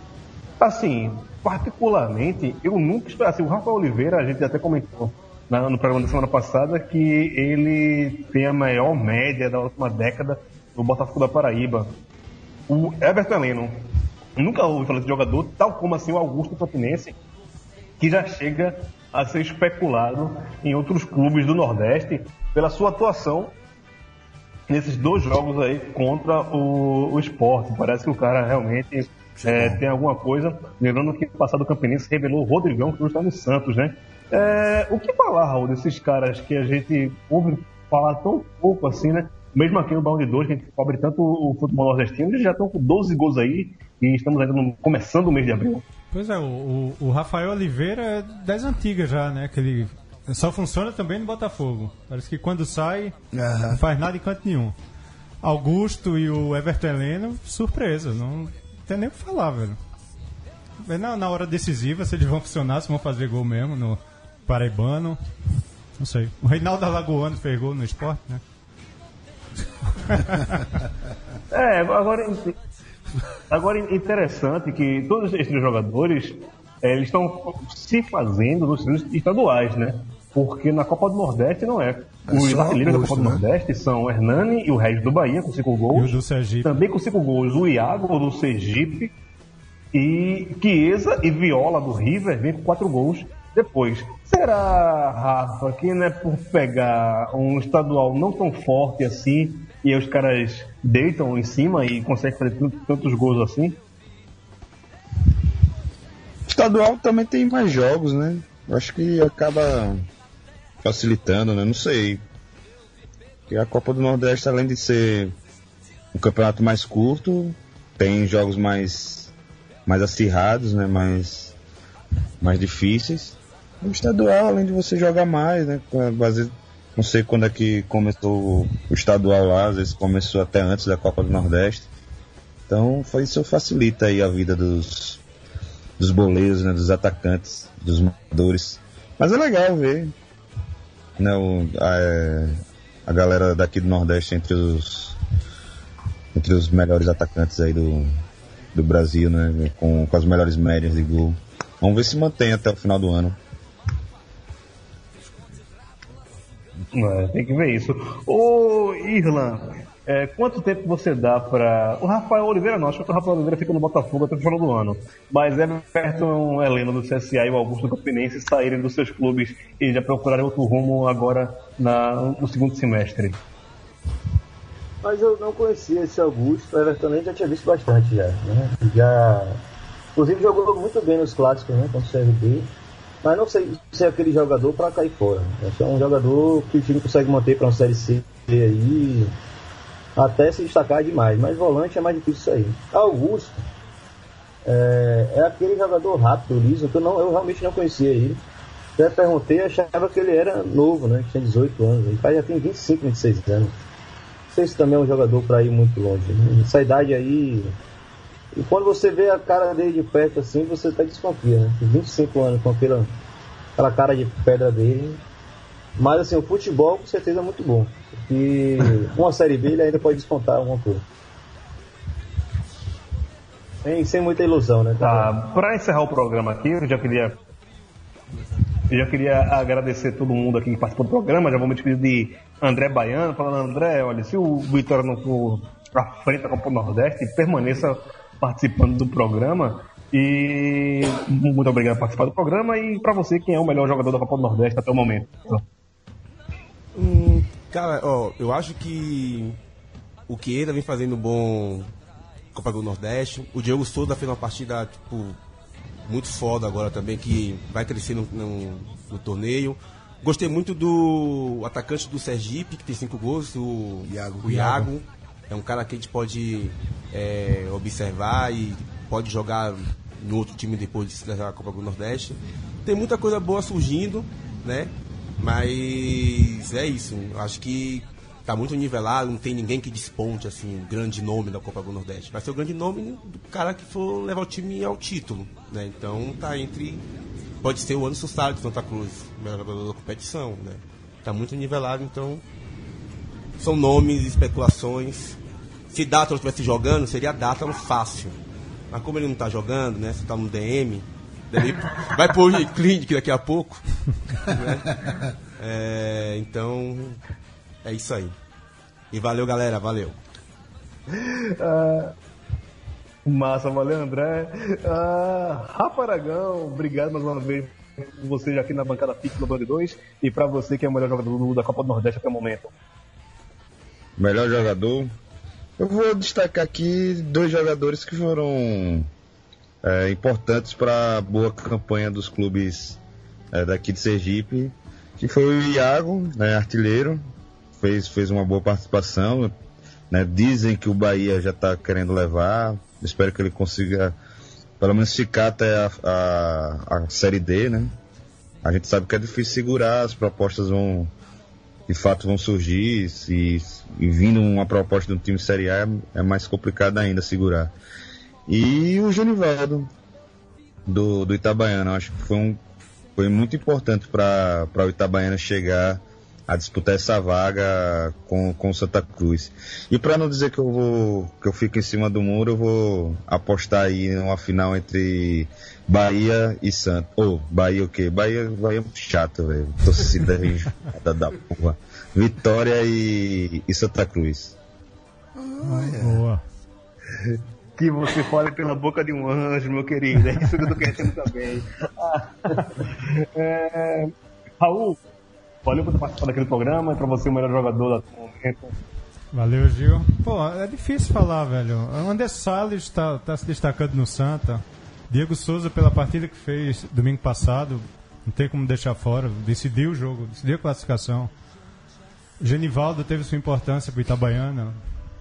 Assim, particularmente, eu nunca esperava. Assim, o Rafael Oliveira, a gente até comentou na- no programa da semana passada que ele tem a maior média da última década no Botafogo da Paraíba. O Everton Heleno, nunca ouvi falar desse jogador, tal como assim o Augusto Campinense, que já chega a ser especulado em outros clubes do Nordeste pela sua atuação nesses dois jogos aí contra o, o esporte. Parece que o cara realmente é, tem alguma coisa. Lembrando que o passado Campinense revelou o Rodrigão, que hoje está no Santos, né? É, o que falar, Raul, desses caras que a gente ouve falar tão pouco assim, né? Mesmo aqui no Balão de Dois, que a gente cobre tanto o futebol nordestino, eles já estão com 12 gols aí e estamos ainda no- começando o mês de abril. Pois é, o, o- o Rafael Oliveira é das antigas já, né? Que ele só funciona também no Botafogo. Parece que quando sai, não faz nada em canto nenhum. Augusto e o Everton Heleno, surpresa, não tem nem o que falar, velho. Na, na hora decisiva, se eles vão funcionar, se vão fazer gol mesmo no Paraibano. Não sei. O Reinaldo Alagoano fez gol no esporte, né? *laughs* É, agora, agora interessante que todos esses jogadores eh, eles estão se fazendo nos estaduais, né? Porque na Copa do Nordeste não é. Os só artilheiros da Copa do né? Nordeste são o Hernani e o Regis do Bahia, com cinco E o gols. do Sergipe. Também com cinco gols o Iago do Sergipe. E Chiesa e Viola do River vem com quatro gols depois. Será, Rafa, que não é por pegar um estadual não tão forte assim e aí os caras deitam em cima e conseguem fazer tantos, tantos gols assim? Estadual também tem mais jogos, né? Eu Acho que acaba facilitando, né? Não sei. Porque a Copa do Nordeste, além de ser um campeonato mais curto, tem jogos mais, mais acirrados, né? Mais, mais difíceis. O estadual, além de você jogar mais, né? Vezes, não sei quando é que começou o estadual lá, às vezes começou até antes da Copa do Nordeste. Então, foi isso facilita aí a vida dos, dos boleiros, né, dos atacantes, dos jogadores. Mas é legal ver né, o, a, é, a galera daqui do Nordeste entre os, entre os melhores atacantes aí do, do Brasil, né, com, com as melhores médias de gol. Vamos ver se mantém até o final do ano. É, tem que ver isso. Ô, Irlan, é, quanto tempo você dá pra. O Rafael Oliveira não, acho que o Rafael Oliveira fica no Botafogo até o final do ano. Mas Everton, Helena do CSA e o Augusto Campinense saírem dos seus clubes e já procurarem outro rumo agora na, no segundo semestre. Mas eu não conhecia esse Augusto, o Everton nem já tinha visto bastante já. Né? Já. Inclusive jogou muito bem nos clássicos, né? Contra o CRB. Mas não sei se é aquele jogador para cair fora. Esse é um jogador que o time consegue manter para uma série C aí. Até se destacar demais. Mas volante é mais difícil aí. Augusto é, é aquele jogador rápido, liso, que eu, não, eu realmente não conhecia ele. Até perguntei, achava que ele era novo, né? Tinha 18 anos. Ele já tem 25, 26 anos. Não sei se também é um jogador para ir muito longe. Né? Essa idade aí. E quando você vê a cara dele de perto assim, você até desconfia, né? 25 anos com aquela, aquela cara de pedra dele. Mas assim, o futebol com certeza é muito bom. E uma série B ele ainda pode descontar alguma coisa. Sem, sem muita ilusão, né? Tá, para encerrar o programa aqui, eu já queria eu já queria agradecer todo mundo aqui que participou do programa. Já vou me despedir de André Baiano, falando, André, olha, se o Vitória não for pra frente da Copa do Nordeste, permaneça participando do programa. E muito obrigado por participar do programa. E para você, quem é o melhor jogador da Copa do Nordeste até o momento? Hum, cara, ó, eu acho que o Queira vem fazendo bom Copa do Nordeste. O Diego Souza fez uma partida, tipo, muito foda agora também, que vai crescer no, no- no torneio. Gostei muito do atacante do Sergipe, que tem cinco gols, o Iago. o Iago. É um cara que a gente pode é, observar e pode jogar no outro time depois de se levar a Copa do Nordeste. Tem muita coisa boa surgindo, né? Mas é isso. Acho que tá muito nivelado, não tem ninguém que desponte assim, um grande nome da Copa do Nordeste. Vai ser o grande nome do cara que for levar o time ao título, né? Então tá entre pode ser o Anderson Salles de Santa Cruz, melhor jogador da competição, né? Tá muito nivelado, então são nomes, especulações. Se Dátalo estivesse jogando, seria Dátalo fácil. Mas como ele não tá jogando, né? Você tá no DM, deve- vai pro *laughs* Clinic daqui a pouco. né? *laughs* É, então, é isso aí. E valeu, galera, valeu. Massa, valeu André. Ah, Rafa Aragão, obrigado mais uma vez por você já aqui na bancada fixa do 2 e para você que é o melhor jogador do- da Copa do Nordeste até o momento. Melhor jogador. Eu vou destacar aqui dois jogadores que foram é, importantes para a boa campanha dos clubes é, daqui de Sergipe, que foi o Iago, né, artilheiro, fez, fez uma boa participação. né, dizem que o Bahia já está querendo levar. Espero que ele consiga pelo menos ficar até a, a, a Série D, né? A gente sabe que é difícil segurar, as propostas vão, de fato vão surgir e, e vindo uma proposta de um time Série A é, é mais complicado ainda segurar. E o Genivaldo do, do Itabaiana, acho que foi, um, foi muito importante para o Itabaiana chegar a disputar essa vaga com, com Santa Cruz. E para não dizer que eu vou que eu fico em cima do muro, eu vou apostar aí numa final entre Bahia e Santa. Ou Bahia o quê? Bahia, Bahia é muito chato, velho. Torcida enjoada da porra. Vitória e, e Santa Cruz. Boa. Que você fale pela boca de um anjo, meu querido. É isso que eu tô querendo também. *laughs* É, Raul, valeu por ter participado daquele programa. E pra você, o melhor jogador da momento. Valeu, Gil. Pô, é difícil falar, velho. O André Salles tá, tá se destacando no Santa. Diego Souza, pela partida que fez domingo passado, não tem como deixar fora. Decidiu o jogo, decidiu a classificação. Genivaldo teve sua importância pro Itabaiana.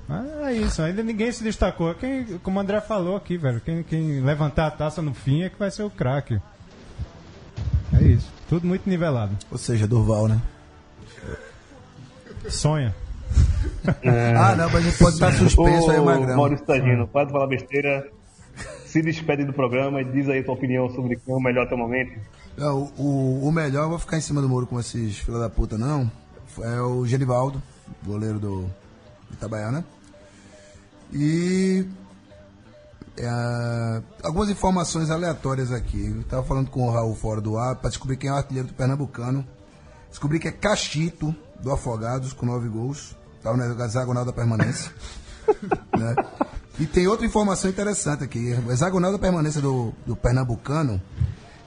Mas é isso, ainda ninguém se destacou. Quem, como o André falou aqui, velho, quem, quem levantar a taça no fim é que vai ser o craque. É isso. Tudo muito nivelado. Ou seja, Durval, né? Sonha. *laughs* Ah, não, mas a gente pode estar suspenso aí, Magrão. Maurício Tagino, para de falar besteira. Se despede do programa e diz aí a tua opinião sobre quem é o melhor até o momento. Não, o, o melhor, eu vou ficar em cima do muro com esses filha da puta, não. É o Genivaldo, goleiro do Itabaiana. E. é, algumas informações aleatórias aqui. Eu tava falando com o Raul fora do ar para descobrir quem é o artilheiro do Pernambucano. Descobri que é Cachito, do Afogados com nove gols. Estava na hexagonal da permanência. *laughs* né? E tem outra informação interessante aqui. O hexagonal da permanência do, do Pernambucano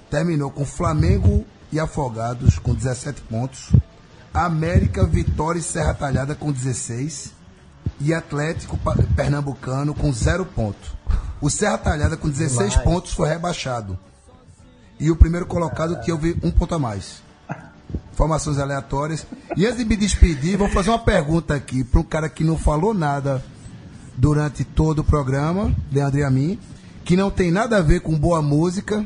terminou com Flamengo e Afogados com 17 pontos. América, Vitória e Serra Talhada com 16. E Atlético Pernambucano com 0 ponto. O Serra Talhada com 16 Demais. pontos foi rebaixado. E o primeiro colocado teve um ponto a mais. Informações aleatórias. E antes de me despedir, vou fazer uma pergunta aqui para um cara que não falou nada durante todo o programa, Leandro e a mim, que não tem nada a ver com boa música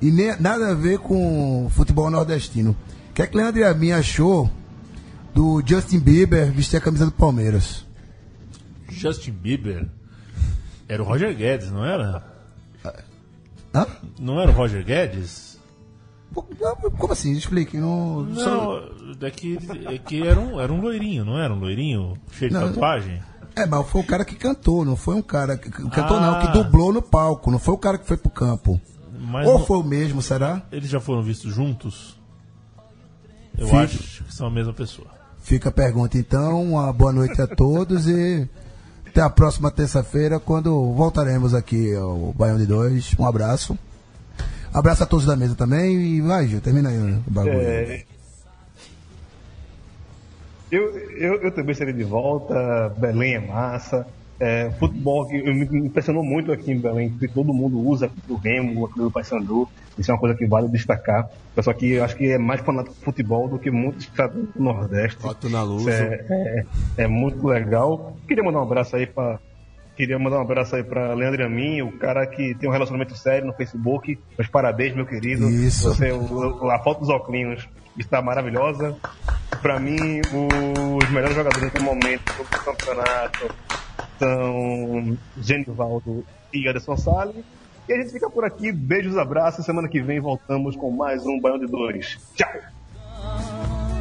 e nem, nada a ver com futebol nordestino. O que é que Leandro e a mim achou do Justin Bieber vestir a camisa do Palmeiras? Justin Bieber era o Roger Guedes, não era? Hã? Não era o Roger Guedes? Como assim? Explique. Não, Não, é que, é que era, um, era um loirinho, não era um loirinho cheio de Não, tatuagem? É, mas foi o cara que cantou, não foi um cara que que cantou, Ah. não, que dublou no palco, não foi o cara que foi pro campo. Mas Ou não- foi o mesmo, será? eles já foram vistos juntos? Eu Fica- acho que são a mesma pessoa. Fica a pergunta então, uma boa noite a todos e até a próxima terça-feira, quando voltaremos aqui ao Baião de Dois. Um abraço. Abraço a todos da mesa também e vai, Gil, termina aí o bagulho. É, eu, eu, eu também serei de volta. Belém é massa. É, futebol que me impressionou muito aqui em Belém, que todo mundo usa do Remo, do Paysandu. Isso é uma coisa que vale destacar. Só que eu acho que é mais fanático de futebol do que muitos estados do Nordeste. Foto na luz. É, é, é muito legal. Queria mandar um abraço aí para Queria mandar um abraço aí pra Leandro e a mim, o cara que tem um relacionamento sério no Facebook. Meus parabéns, meu querido. Isso. Você, o- a foto dos óculos está maravilhosa. Pra mim, os melhores jogadores do momento do campeonato são Genivaldo e Anderson Salles. E a gente fica por aqui. Beijos, abraços. Semana que vem voltamos com mais um Banho de Dores. Tchau!